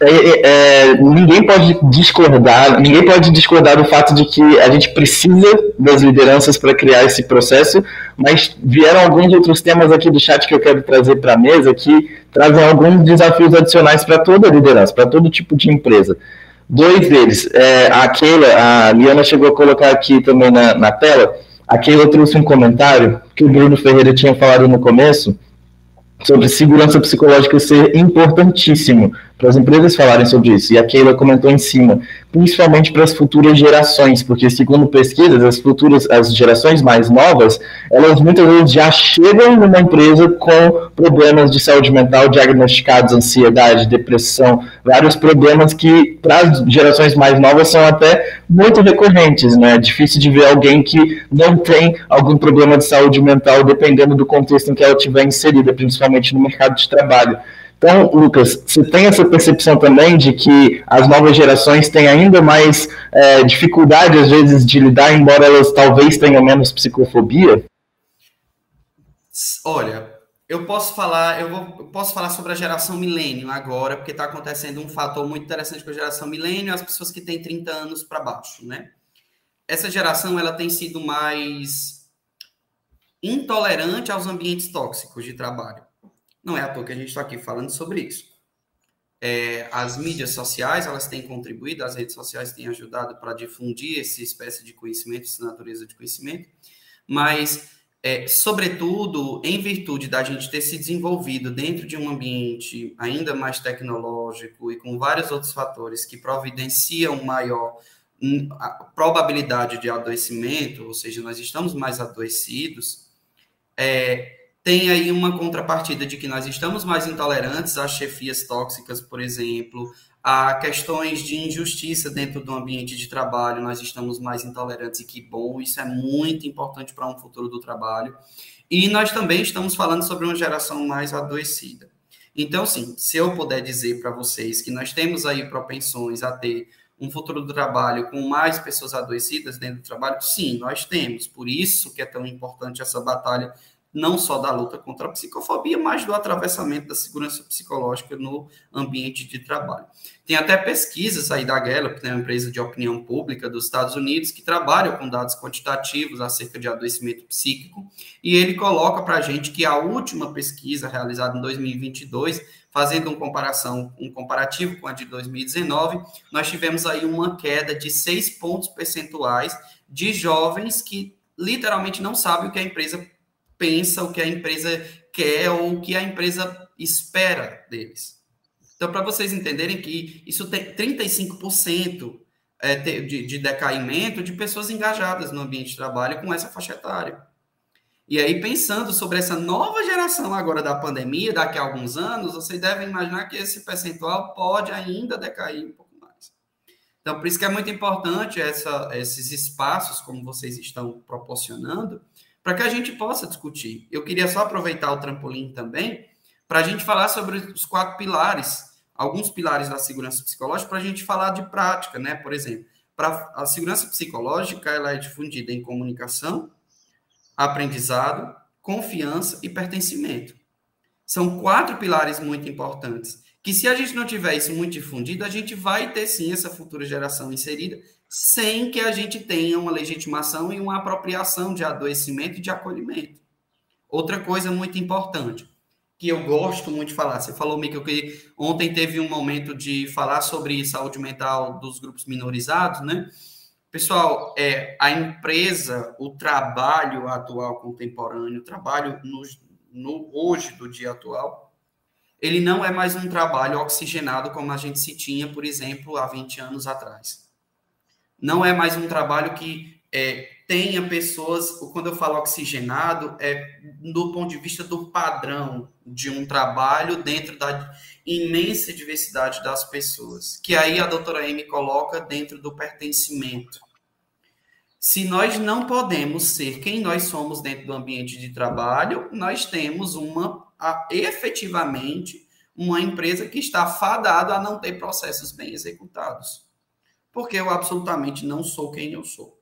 é, é, é, ninguém pode discordar, ninguém pode discordar do fato de que a gente precisa das lideranças para criar esse processo, mas vieram alguns outros temas aqui do chat que eu quero trazer para a mesa que trazem alguns desafios adicionais para toda liderança, para todo tipo de empresa. Dois deles, é, a Keila, a Liana chegou a colocar aqui também na, na tela, a Keila trouxe um comentário que o Bruno Ferreira tinha falado no começo, sobre segurança psicológica ser importantíssimo para as empresas falarem sobre isso. E a Keila comentou em cima, principalmente para as futuras gerações, porque segundo pesquisas, as futuras, as gerações mais novas, elas muitas vezes já chegam numa empresa com problemas de saúde mental diagnosticados, ansiedade, depressão, vários problemas que para as gerações mais novas são até muito recorrentes, né? É difícil de ver alguém que não tem algum problema de saúde mental, dependendo do contexto em que ela estiver inserida, principalmente no mercado de trabalho. Então, Lucas, você tem essa percepção também de que as novas gerações têm ainda mais é, dificuldade, às vezes, de lidar, embora elas talvez tenham menos psicofobia? Olha, eu posso falar, eu, vou, eu posso falar sobre a geração milênio agora, porque está acontecendo um fator muito interessante com a geração milênio, as pessoas que têm 30 anos para baixo, né? Essa geração ela tem sido mais intolerante aos ambientes tóxicos de trabalho. Não é à toa que a gente está aqui falando sobre isso. É, as mídias sociais, elas têm contribuído, as redes sociais têm ajudado para difundir essa espécie de conhecimento, essa natureza de conhecimento, mas, é, sobretudo, em virtude da gente ter se desenvolvido dentro de um ambiente ainda mais tecnológico e com vários outros fatores que providenciam maior hum, probabilidade de adoecimento, ou seja, nós estamos mais adoecidos, é, tem aí uma contrapartida de que nós estamos mais intolerantes às chefias tóxicas, por exemplo, a questões de injustiça dentro do ambiente de trabalho, nós estamos mais intolerantes e que bom, isso é muito importante para um futuro do trabalho. E nós também estamos falando sobre uma geração mais adoecida. Então, sim, se eu puder dizer para vocês que nós temos aí propensões a ter um futuro do trabalho com mais pessoas adoecidas dentro do trabalho, sim, nós temos. Por isso que é tão importante essa batalha não só da luta contra a psicofobia, mas do atravessamento da segurança psicológica no ambiente de trabalho. Tem até pesquisas aí da Gallup, que é uma empresa de opinião pública dos Estados Unidos, que trabalha com dados quantitativos acerca de adoecimento psíquico, e ele coloca para a gente que a última pesquisa realizada em 2022, fazendo um comparação, um comparativo com a de 2019, nós tivemos aí uma queda de seis pontos percentuais de jovens que literalmente não sabem o que a empresa pensa, o que a empresa quer ou o que a empresa espera deles. Então, para vocês entenderem que isso tem 35% é, de, de decaimento de pessoas engajadas no ambiente de trabalho com essa faixa etária. E aí, pensando sobre essa nova geração agora da pandemia, daqui a alguns anos, vocês devem imaginar que esse percentual pode ainda decair um pouco mais. Então, por isso que é muito importante essa, esses espaços, como vocês estão proporcionando, para que a gente possa discutir. Eu queria só aproveitar o trampolim também para a gente falar sobre os quatro pilares, alguns pilares da segurança psicológica, para a gente falar de prática, né? Por exemplo, para a segurança psicológica, ela é difundida em comunicação, aprendizado, confiança e pertencimento. São quatro pilares muito importantes, que se a gente não tiver isso muito difundido, a gente vai ter sim essa futura geração inserida sem que a gente tenha uma legitimação e uma apropriação de adoecimento e de acolhimento. Outra coisa muito importante, que eu gosto muito de falar, você falou, Mico, que ontem teve um momento de falar sobre saúde mental dos grupos minorizados, né? Pessoal, é, a empresa, o trabalho atual contemporâneo, o trabalho no, no, hoje do dia atual, ele não é mais um trabalho oxigenado como a gente se tinha, por exemplo, há 20 anos atrás não é mais um trabalho que é, tenha pessoas, quando eu falo oxigenado, é do ponto de vista do padrão de um trabalho dentro da imensa diversidade das pessoas, que aí a doutora Amy coloca dentro do pertencimento. Se nós não podemos ser quem nós somos dentro do ambiente de trabalho, nós temos uma, efetivamente, uma empresa que está fadada a não ter processos bem executados porque eu absolutamente não sou quem eu sou.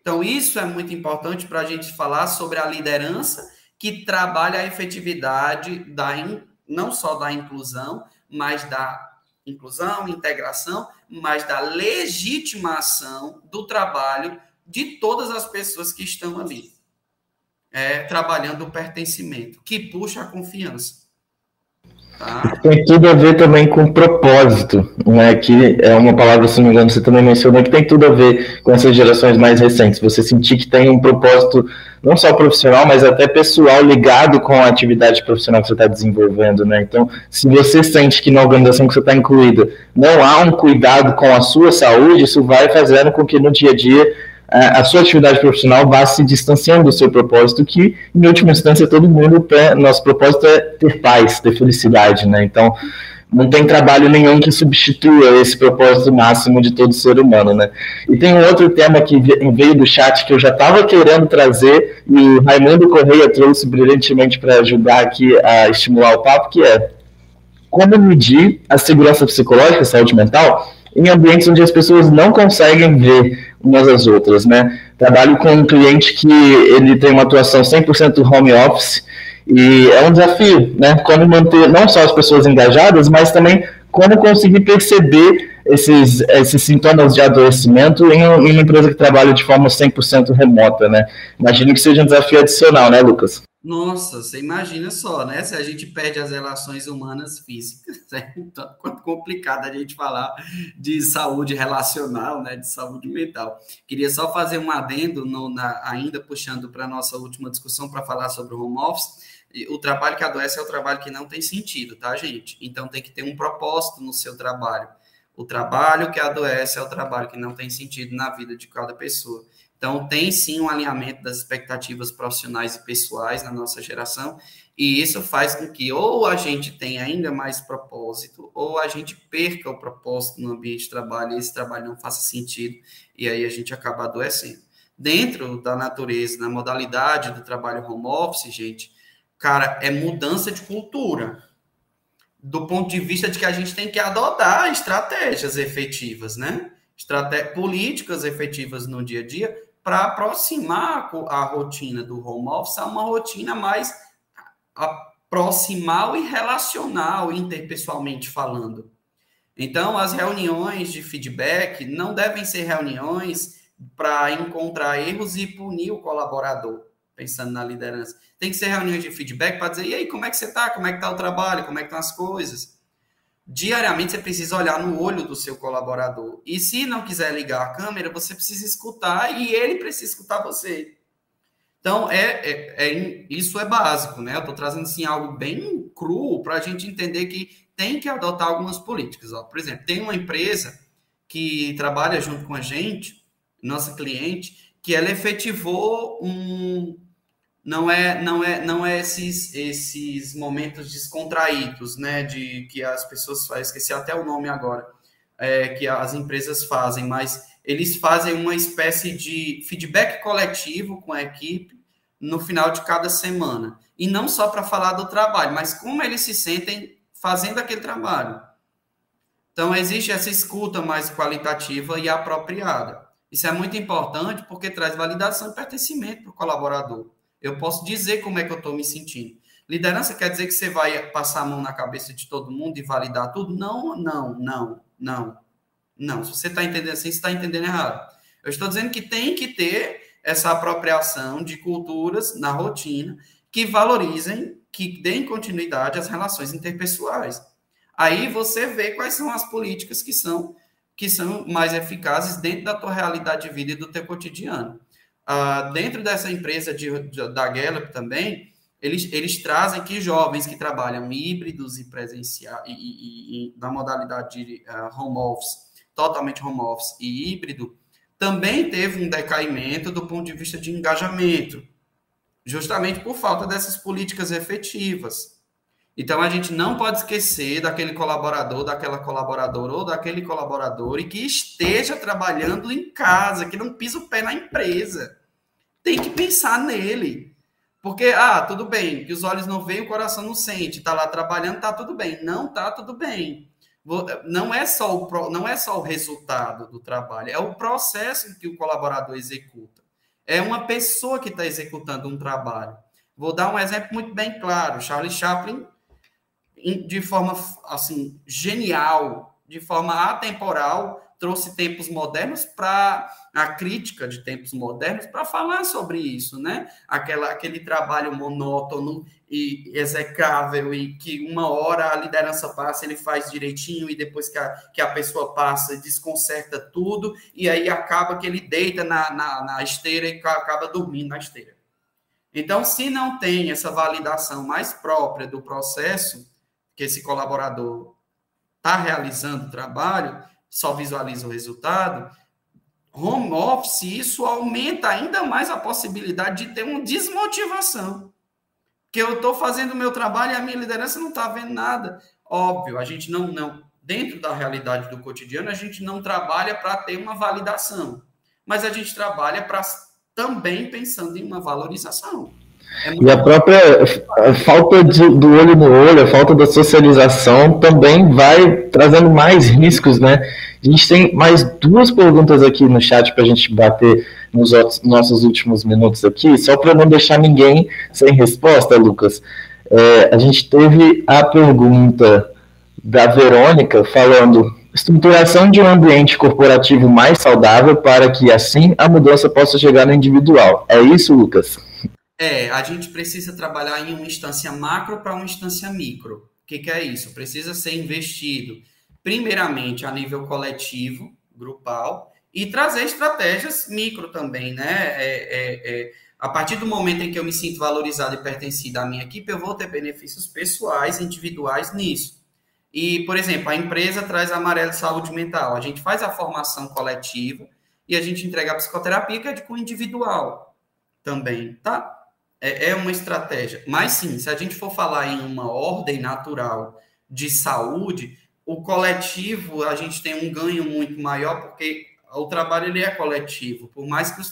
Então, isso é muito importante para a gente falar sobre a liderança que trabalha a efetividade da in, não só da inclusão, mas da inclusão, integração, mas da legitimação do trabalho de todas as pessoas que estão ali, é, trabalhando o pertencimento, que puxa a confiança. Tá. Tem tudo a ver também com propósito, né? Que é uma palavra, se não me engano, você também mencionou que tem tudo a ver com essas gerações mais recentes. Você sentir que tem um propósito não só profissional, mas até pessoal ligado com a atividade profissional que você está desenvolvendo, né? Então, se você sente que na organização que você está incluída não há um cuidado com a sua saúde, isso vai fazendo com que no dia a dia a sua atividade profissional vá se distanciando do seu propósito, que, em última instância, todo mundo, nosso propósito é ter paz, ter felicidade, né? Então, não tem trabalho nenhum que substitua esse propósito máximo de todo ser humano, né? E tem um outro tema que veio do chat que eu já estava querendo trazer e o Raimundo Correia trouxe brilhantemente para ajudar aqui a estimular o papo, que é como medir a segurança psicológica, a saúde mental, em ambientes onde as pessoas não conseguem ver umas às outras, né? Trabalho com um cliente que ele tem uma atuação 100% home office e é um desafio, né? Como manter não só as pessoas engajadas, mas também como conseguir perceber esses, esses sintomas de adoecimento em, em uma empresa que trabalha de forma 100% remota, né? Imagino que seja um desafio adicional, né, Lucas? Nossa, você imagina só, né? Se a gente perde as relações humanas físicas, é quanto complicado a gente falar de saúde relacional, né? De saúde mental. Queria só fazer um adendo, no, na, ainda puxando para a nossa última discussão para falar sobre o home office o trabalho que adoece é o trabalho que não tem sentido, tá, gente? Então tem que ter um propósito no seu trabalho. O trabalho que adoece é o trabalho que não tem sentido na vida de cada pessoa. Então tem sim um alinhamento das expectativas profissionais e pessoais na nossa geração, e isso faz com que ou a gente tenha ainda mais propósito, ou a gente perca o propósito no ambiente de trabalho e esse trabalho não faça sentido, e aí a gente acaba adoecendo. Dentro da natureza, na modalidade do trabalho home office, gente, cara, é mudança de cultura. Do ponto de vista de que a gente tem que adotar estratégias efetivas, né? Estratégias políticas efetivas no dia a dia para aproximar a rotina do home office a uma rotina mais proximal e relacional, interpessoalmente falando. Então, as reuniões de feedback não devem ser reuniões para encontrar erros e punir o colaborador pensando na liderança. Tem que ser reuniões de feedback para dizer, e aí, como é que você está? Como é que está o trabalho? Como é que estão as coisas? Diariamente você precisa olhar no olho do seu colaborador. E se não quiser ligar a câmera, você precisa escutar e ele precisa escutar você. Então, é, é, é isso é básico, né? Eu estou trazendo assim, algo bem cru para a gente entender que tem que adotar algumas políticas. Ó. Por exemplo, tem uma empresa que trabalha junto com a gente, nossa cliente, que ela efetivou um, não é não é não é esses esses momentos descontraídos, né, de que as pessoas fazem, esqueci até o nome agora, é, que as empresas fazem, mas eles fazem uma espécie de feedback coletivo com a equipe no final de cada semana. E não só para falar do trabalho, mas como eles se sentem fazendo aquele trabalho. Então, existe essa escuta mais qualitativa e apropriada. Isso é muito importante porque traz validação e pertencimento para o colaborador. Eu posso dizer como é que eu estou me sentindo. Liderança quer dizer que você vai passar a mão na cabeça de todo mundo e validar tudo? Não, não, não, não. Não. Se você está entendendo assim, você está entendendo errado. Eu estou dizendo que tem que ter essa apropriação de culturas na rotina que valorizem, que deem continuidade às relações interpessoais. Aí você vê quais são as políticas que são que são mais eficazes dentro da tua realidade de vida e do teu cotidiano. Uh, dentro dessa empresa de, de, da Gallup também, eles, eles trazem que jovens que trabalham híbridos e presencial e, e, e na modalidade de uh, home office, totalmente home office e híbrido, também teve um decaimento do ponto de vista de engajamento, justamente por falta dessas políticas efetivas. Então a gente não pode esquecer daquele colaborador, daquela colaboradora ou daquele colaborador e que esteja trabalhando em casa, que não pisa o pé na empresa. Tem que pensar nele. Porque, ah, tudo bem, que os olhos não veem, o coração não sente, tá lá trabalhando, tá tudo bem. Não tá tudo bem. Não é só o, não é só o resultado do trabalho, é o processo que o colaborador executa. É uma pessoa que está executando um trabalho. Vou dar um exemplo muito bem claro. Charlie Chaplin de forma assim genial, de forma atemporal, trouxe tempos modernos para a crítica de tempos modernos para falar sobre isso, né? Aquela, aquele trabalho monótono e execrável e que uma hora a liderança passa, ele faz direitinho e depois que a, que a pessoa passa, desconcerta tudo e aí acaba que ele deita na, na, na esteira e acaba dormindo na esteira. Então, se não tem essa validação mais própria do processo que esse colaborador está realizando o trabalho, só visualiza o resultado, home office, isso aumenta ainda mais a possibilidade de ter uma desmotivação. Que eu estou fazendo o meu trabalho e a minha liderança não está vendo nada. Óbvio, a gente não, não, dentro da realidade do cotidiano, a gente não trabalha para ter uma validação, mas a gente trabalha para também pensando em uma valorização. É e a própria a falta de, do olho no olho, a falta da socialização também vai trazendo mais riscos, né? A gente tem mais duas perguntas aqui no chat para a gente bater nos nossos últimos minutos aqui, só para não deixar ninguém sem resposta, Lucas. É, a gente teve a pergunta da Verônica falando estruturação de um ambiente corporativo mais saudável para que assim a mudança possa chegar no individual. É isso, Lucas? É, a gente precisa trabalhar em uma instância macro para uma instância micro. O que, que é isso? Precisa ser investido, primeiramente, a nível coletivo, grupal, e trazer estratégias micro também, né? É, é, é, a partir do momento em que eu me sinto valorizado e pertencido à minha equipe, eu vou ter benefícios pessoais, individuais nisso. E, por exemplo, a empresa traz a amarelo de saúde mental. A gente faz a formação coletiva e a gente entrega a psicoterapia, que é de cunho individual também, tá? é, é uma estratégia. Mas sim, se a gente for falar em uma ordem natural de saúde, o coletivo a gente tem um ganho muito maior porque o trabalho ele é coletivo, por mais que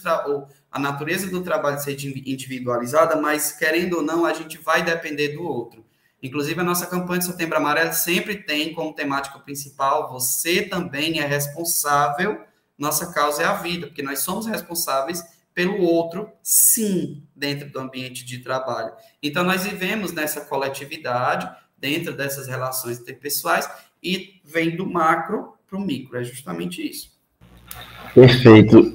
a natureza do trabalho seja individualizada, mas querendo ou não, a gente vai depender do outro. Inclusive, a nossa campanha de Setembro Amarelo sempre tem como temática principal: você também é responsável, nossa causa é a vida, porque nós somos responsáveis pelo outro, sim, dentro do ambiente de trabalho. Então, nós vivemos nessa coletividade, dentro dessas relações interpessoais, e vem do macro para o micro, é justamente isso. Perfeito.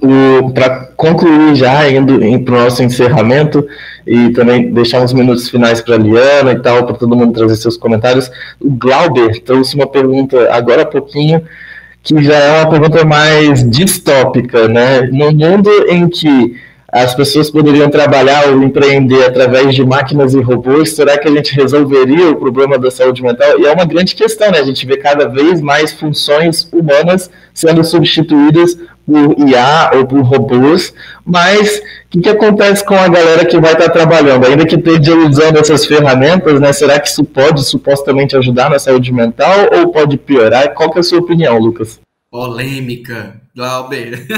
Para concluir já, indo para o nosso encerramento, e também deixar uns minutos finais para a Liana e tal, para todo mundo trazer seus comentários, o Glauber trouxe uma pergunta agora há pouquinho, que já é uma pergunta mais distópica, né? No mundo em que as pessoas poderiam trabalhar ou empreender através de máquinas e robôs, será que a gente resolveria o problema da saúde mental? E é uma grande questão, né? A gente vê cada vez mais funções humanas sendo substituídas por IA ou por robôs, mas o que, que, acontece com a galera que vai estar trabalhando? Ainda que esteja usando essas ferramentas, né? Será que isso pode supostamente ajudar na saúde mental ou pode piorar? Qual que é a sua opinião, Lucas? Polêmica, Glauber.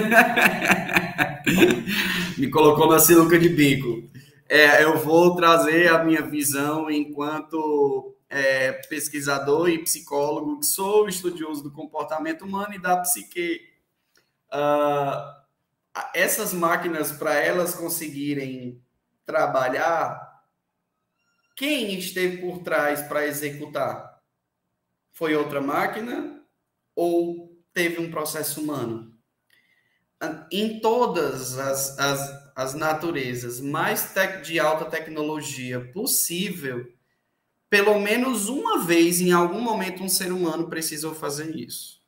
Me colocou na sinuca de bico. É, eu vou trazer a minha visão enquanto é, pesquisador e psicólogo que sou, estudioso do comportamento humano e da psique uh, essas máquinas, para elas conseguirem trabalhar, quem esteve por trás para executar? Foi outra máquina ou teve um processo humano? Em todas as, as, as naturezas mais de alta tecnologia possível, pelo menos uma vez, em algum momento, um ser humano precisou fazer isso.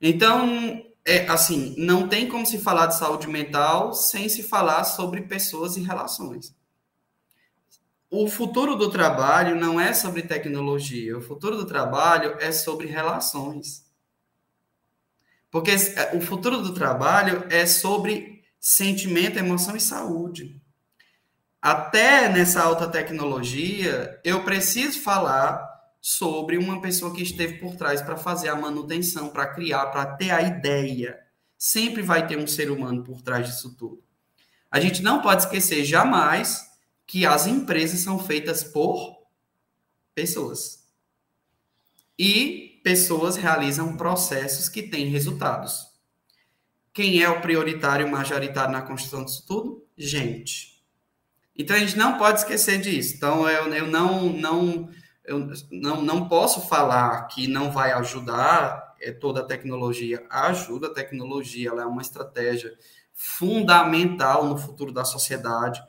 Então, é assim, não tem como se falar de saúde mental sem se falar sobre pessoas e relações. O futuro do trabalho não é sobre tecnologia, o futuro do trabalho é sobre relações. Porque é, o futuro do trabalho é sobre sentimento, emoção e saúde. Até nessa alta tecnologia, eu preciso falar sobre uma pessoa que esteve por trás para fazer a manutenção, para criar, para ter a ideia. Sempre vai ter um ser humano por trás disso tudo. A gente não pode esquecer jamais que as empresas são feitas por pessoas. E pessoas realizam processos que têm resultados. Quem é o prioritário majoritário na construção disso tudo? Gente. Então a gente não pode esquecer disso. Então eu, eu não, não eu não, não posso falar que não vai ajudar é, toda a tecnologia. Ajuda a tecnologia, ela é uma estratégia fundamental no futuro da sociedade,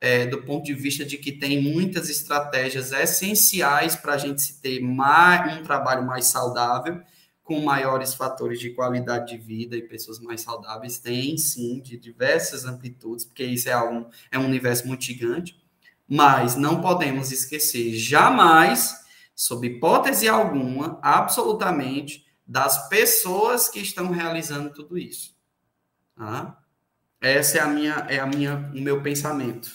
é, do ponto de vista de que tem muitas estratégias essenciais para a gente se ter mais, um trabalho mais saudável, com maiores fatores de qualidade de vida e pessoas mais saudáveis, tem sim, de diversas amplitudes, porque isso é, um, é um universo muito gigante, mas não podemos esquecer jamais, sob hipótese alguma, absolutamente, das pessoas que estão realizando tudo isso. Tá? Essa é a minha, é a minha, o meu pensamento.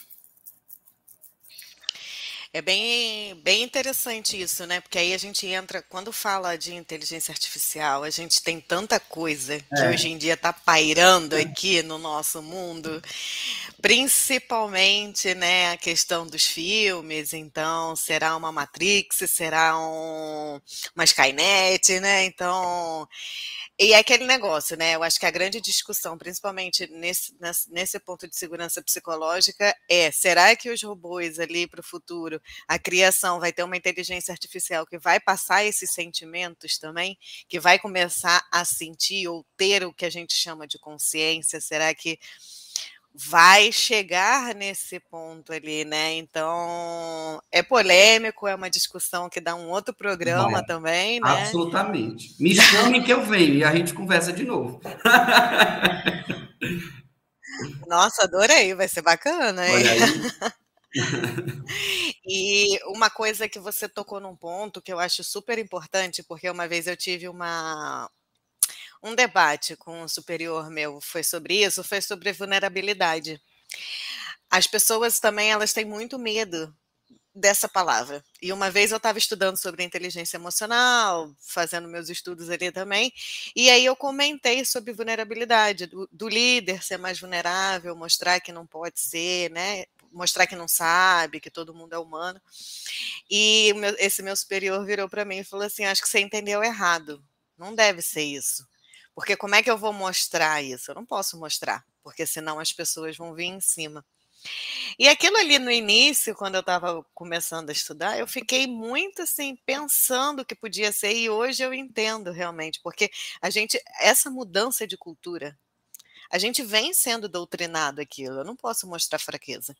É bem, bem interessante isso, né? Porque aí a gente entra, quando fala de inteligência artificial, a gente tem tanta coisa que é. hoje em dia está pairando aqui no nosso mundo, principalmente, né, a questão dos filmes. Então, será uma Matrix, será um, uma Skynet, né? Então, e é aquele negócio, né? Eu acho que a grande discussão, principalmente nesse, nesse ponto de segurança psicológica, é: será que os robôs ali para o futuro, a criação vai ter uma inteligência artificial que vai passar esses sentimentos também, que vai começar a sentir ou ter o que a gente chama de consciência? Será que vai chegar nesse ponto ali, né? Então, é polêmico, é uma discussão que dá um outro programa vai. também, né? Absolutamente. Me chame que eu venho e a gente conversa de novo. Nossa, adorei, vai ser bacana, hein? Olha aí. e uma coisa que você tocou num ponto que eu acho super importante, porque uma vez eu tive uma, um debate com um superior meu foi sobre isso, foi sobre vulnerabilidade. As pessoas também elas têm muito medo dessa palavra. E uma vez eu estava estudando sobre inteligência emocional, fazendo meus estudos ali também, e aí eu comentei sobre vulnerabilidade, do, do líder ser mais vulnerável, mostrar que não pode ser, né? Mostrar que não sabe, que todo mundo é humano. E meu, esse meu superior virou para mim e falou assim: Acho que você entendeu errado. Não deve ser isso. Porque como é que eu vou mostrar isso? Eu não posso mostrar, porque senão as pessoas vão vir em cima. E aquilo ali no início, quando eu estava começando a estudar, eu fiquei muito assim pensando que podia ser e hoje eu entendo realmente, porque a gente essa mudança de cultura, a gente vem sendo doutrinado aquilo. Eu não posso mostrar fraqueza.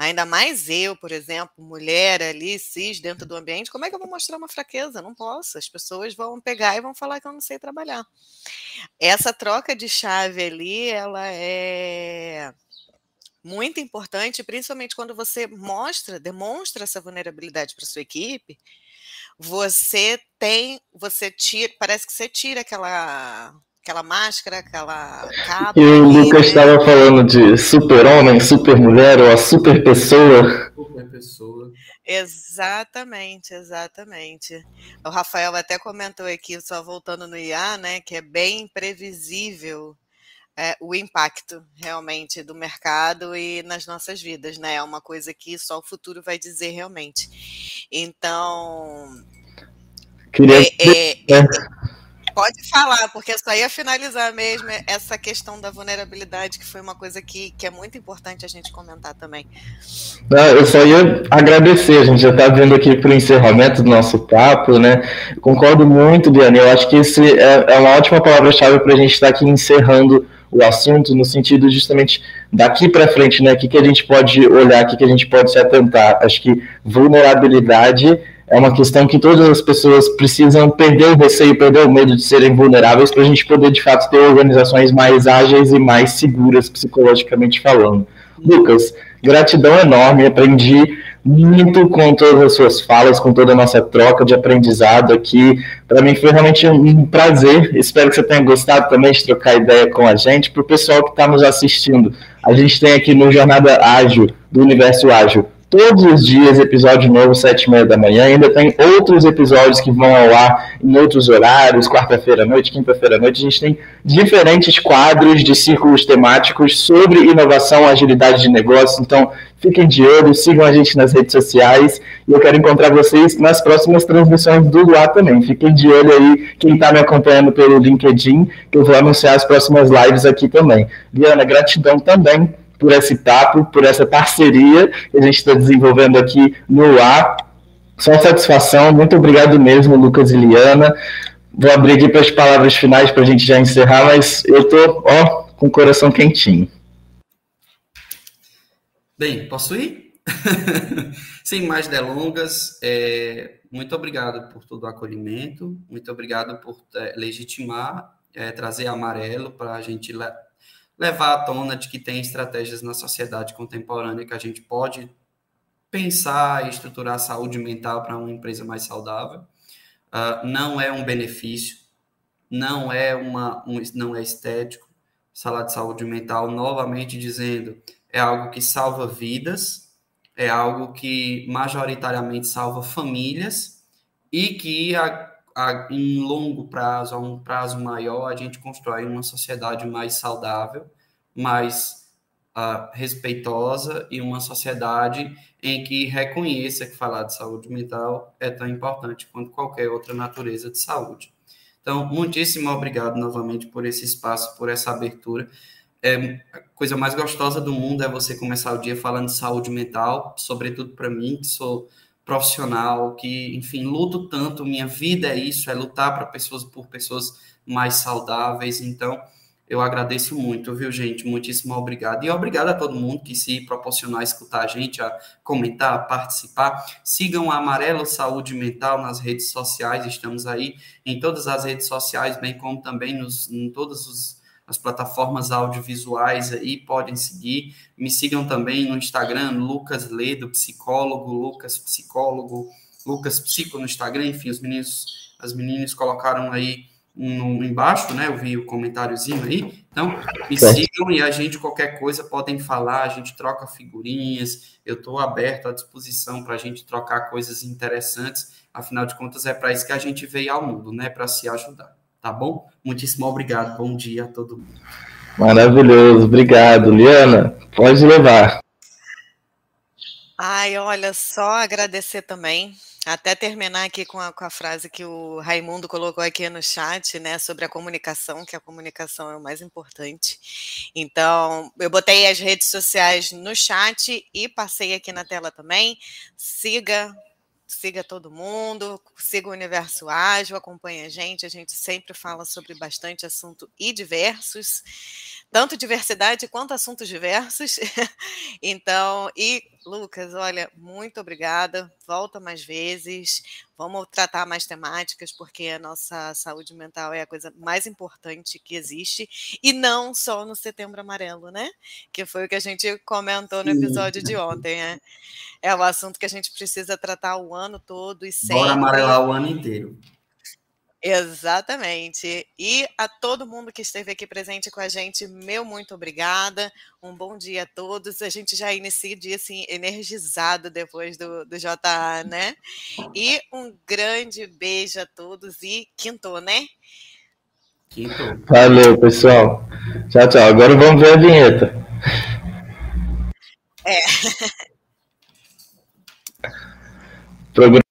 Ainda mais eu, por exemplo, mulher ali, cis, dentro do ambiente, como é que eu vou mostrar uma fraqueza? Não posso. As pessoas vão pegar e vão falar que eu não sei trabalhar. Essa troca de chave ali, ela é muito importante, principalmente quando você mostra, demonstra essa vulnerabilidade para sua equipe, você tem, você tira, parece que você tira aquela aquela máscara, aquela capa. E o Lucas estava né? falando de super-homem, super-mulher ou a super-pessoa. Super-pessoa. Exatamente, exatamente. O Rafael até comentou aqui, só voltando no IA, né, que é bem previsível é, o impacto realmente do mercado e nas nossas vidas, né? É uma coisa que só o futuro vai dizer realmente. Então. Queria... É, é, é Pode falar, porque eu só ia finalizar mesmo essa questão da vulnerabilidade, que foi uma coisa que, que é muito importante a gente comentar também. Eu só ia agradecer, a gente já está vendo aqui para o encerramento do nosso papo, né? concordo muito, Diana, eu acho que esse é, é uma ótima palavra-chave para a gente estar tá aqui encerrando o assunto, no sentido justamente daqui para frente, né? O que, que a gente pode olhar, o que, que a gente pode se atentar. Acho que vulnerabilidade é uma questão que todas as pessoas precisam perder o receio, perder o medo de serem vulneráveis para a gente poder, de fato, ter organizações mais ágeis e mais seguras psicologicamente falando. Lucas, gratidão enorme, aprendi muito com todas as suas falas, com toda a nossa troca de aprendizado aqui. Para mim foi realmente um prazer. Espero que você tenha gostado também de trocar ideia com a gente. Para o pessoal que está nos assistindo, a gente tem aqui no Jornada Ágil, do Universo Ágil, todos os dias episódio novo, sete e meia da manhã. Ainda tem outros episódios que vão ao ar em outros horários, quarta-feira à noite, quinta-feira à noite. A gente tem diferentes quadros de círculos temáticos sobre inovação, agilidade de negócio. Então, fiquem de olho, sigam a gente nas redes sociais. E eu quero encontrar vocês nas próximas transmissões do Luar também. Fiquem de olho aí, quem está me acompanhando pelo LinkedIn, que eu vou anunciar as próximas lives aqui também. Liana, gratidão também por esse papo, por essa parceria que a gente está desenvolvendo aqui no ar. Só satisfação, muito obrigado mesmo, Lucas e Liana. Vou abrir aqui para as palavras finais para a gente já encerrar, mas eu estou, ó, com o coração quentinho. Bem, posso ir? Sem mais delongas, é, muito obrigado por todo o acolhimento, muito obrigado por é, legitimar, é, trazer amarelo para a gente levar à tona de que tem estratégias na sociedade contemporânea que a gente pode pensar e estruturar a saúde mental para uma empresa mais saudável. Uh, não é um benefício, não é uma um, não é estético. Sala de saúde mental, novamente dizendo, é algo que salva vidas, é algo que majoritariamente salva famílias e que a, a, em longo prazo, a um prazo maior, a gente constrói uma sociedade mais saudável, mais uh, respeitosa e uma sociedade em que reconheça que falar de saúde mental é tão importante quanto qualquer outra natureza de saúde. Então, muitíssimo obrigado novamente por esse espaço, por essa abertura é, a coisa mais gostosa do mundo é você começar o dia falando de saúde mental, sobretudo para mim, que sou profissional, que, enfim, luto tanto, minha vida é isso, é lutar para pessoas por pessoas mais saudáveis. Então, eu agradeço muito, viu, gente? Muitíssimo obrigado. E obrigado a todo mundo que se proporcionar a escutar a gente, a comentar, a participar. Sigam a Amarelo Saúde Mental nas redes sociais, estamos aí em todas as redes sociais, bem como também nos, em todos os as plataformas audiovisuais aí, podem seguir. Me sigam também no Instagram, Lucas Ledo, psicólogo, Lucas Psicólogo, Lucas Psico no Instagram, enfim, os meninos, as meninas colocaram aí no, embaixo, né? Eu vi o comentáriozinho aí. Então, me sigam e a gente, qualquer coisa, podem falar, a gente troca figurinhas, eu estou aberto à disposição para a gente trocar coisas interessantes, afinal de contas, é para isso que a gente veio ao mundo, né? Para se ajudar tá bom? Muitíssimo obrigado. Bom dia a todo mundo. Maravilhoso, obrigado. Liana, pode levar. Ai, olha, só agradecer também. Até terminar aqui com a, com a frase que o Raimundo colocou aqui no chat, né, sobre a comunicação, que a comunicação é o mais importante. Então, eu botei as redes sociais no chat e passei aqui na tela também. Siga siga todo mundo, siga o Universo Ágil, acompanhe a gente, a gente sempre fala sobre bastante assunto e diversos, tanto diversidade quanto assuntos diversos. então, e Lucas, olha, muito obrigada, volta mais vezes, vamos tratar mais temáticas, porque a nossa saúde mental é a coisa mais importante que existe, e não só no Setembro Amarelo, né? Que foi o que a gente comentou no episódio de ontem, né? é um assunto que a gente precisa tratar o ano todo e sempre. Bora amarelar o ano inteiro. Exatamente. E a todo mundo que esteve aqui presente com a gente, meu muito obrigada. Um bom dia a todos. A gente já inicia o dia assim, energizado depois do, do JA, né? E um grande beijo a todos e quinto, né? Quinto. Valeu, pessoal. Tchau, tchau. Agora vamos ver a vinheta. É. programa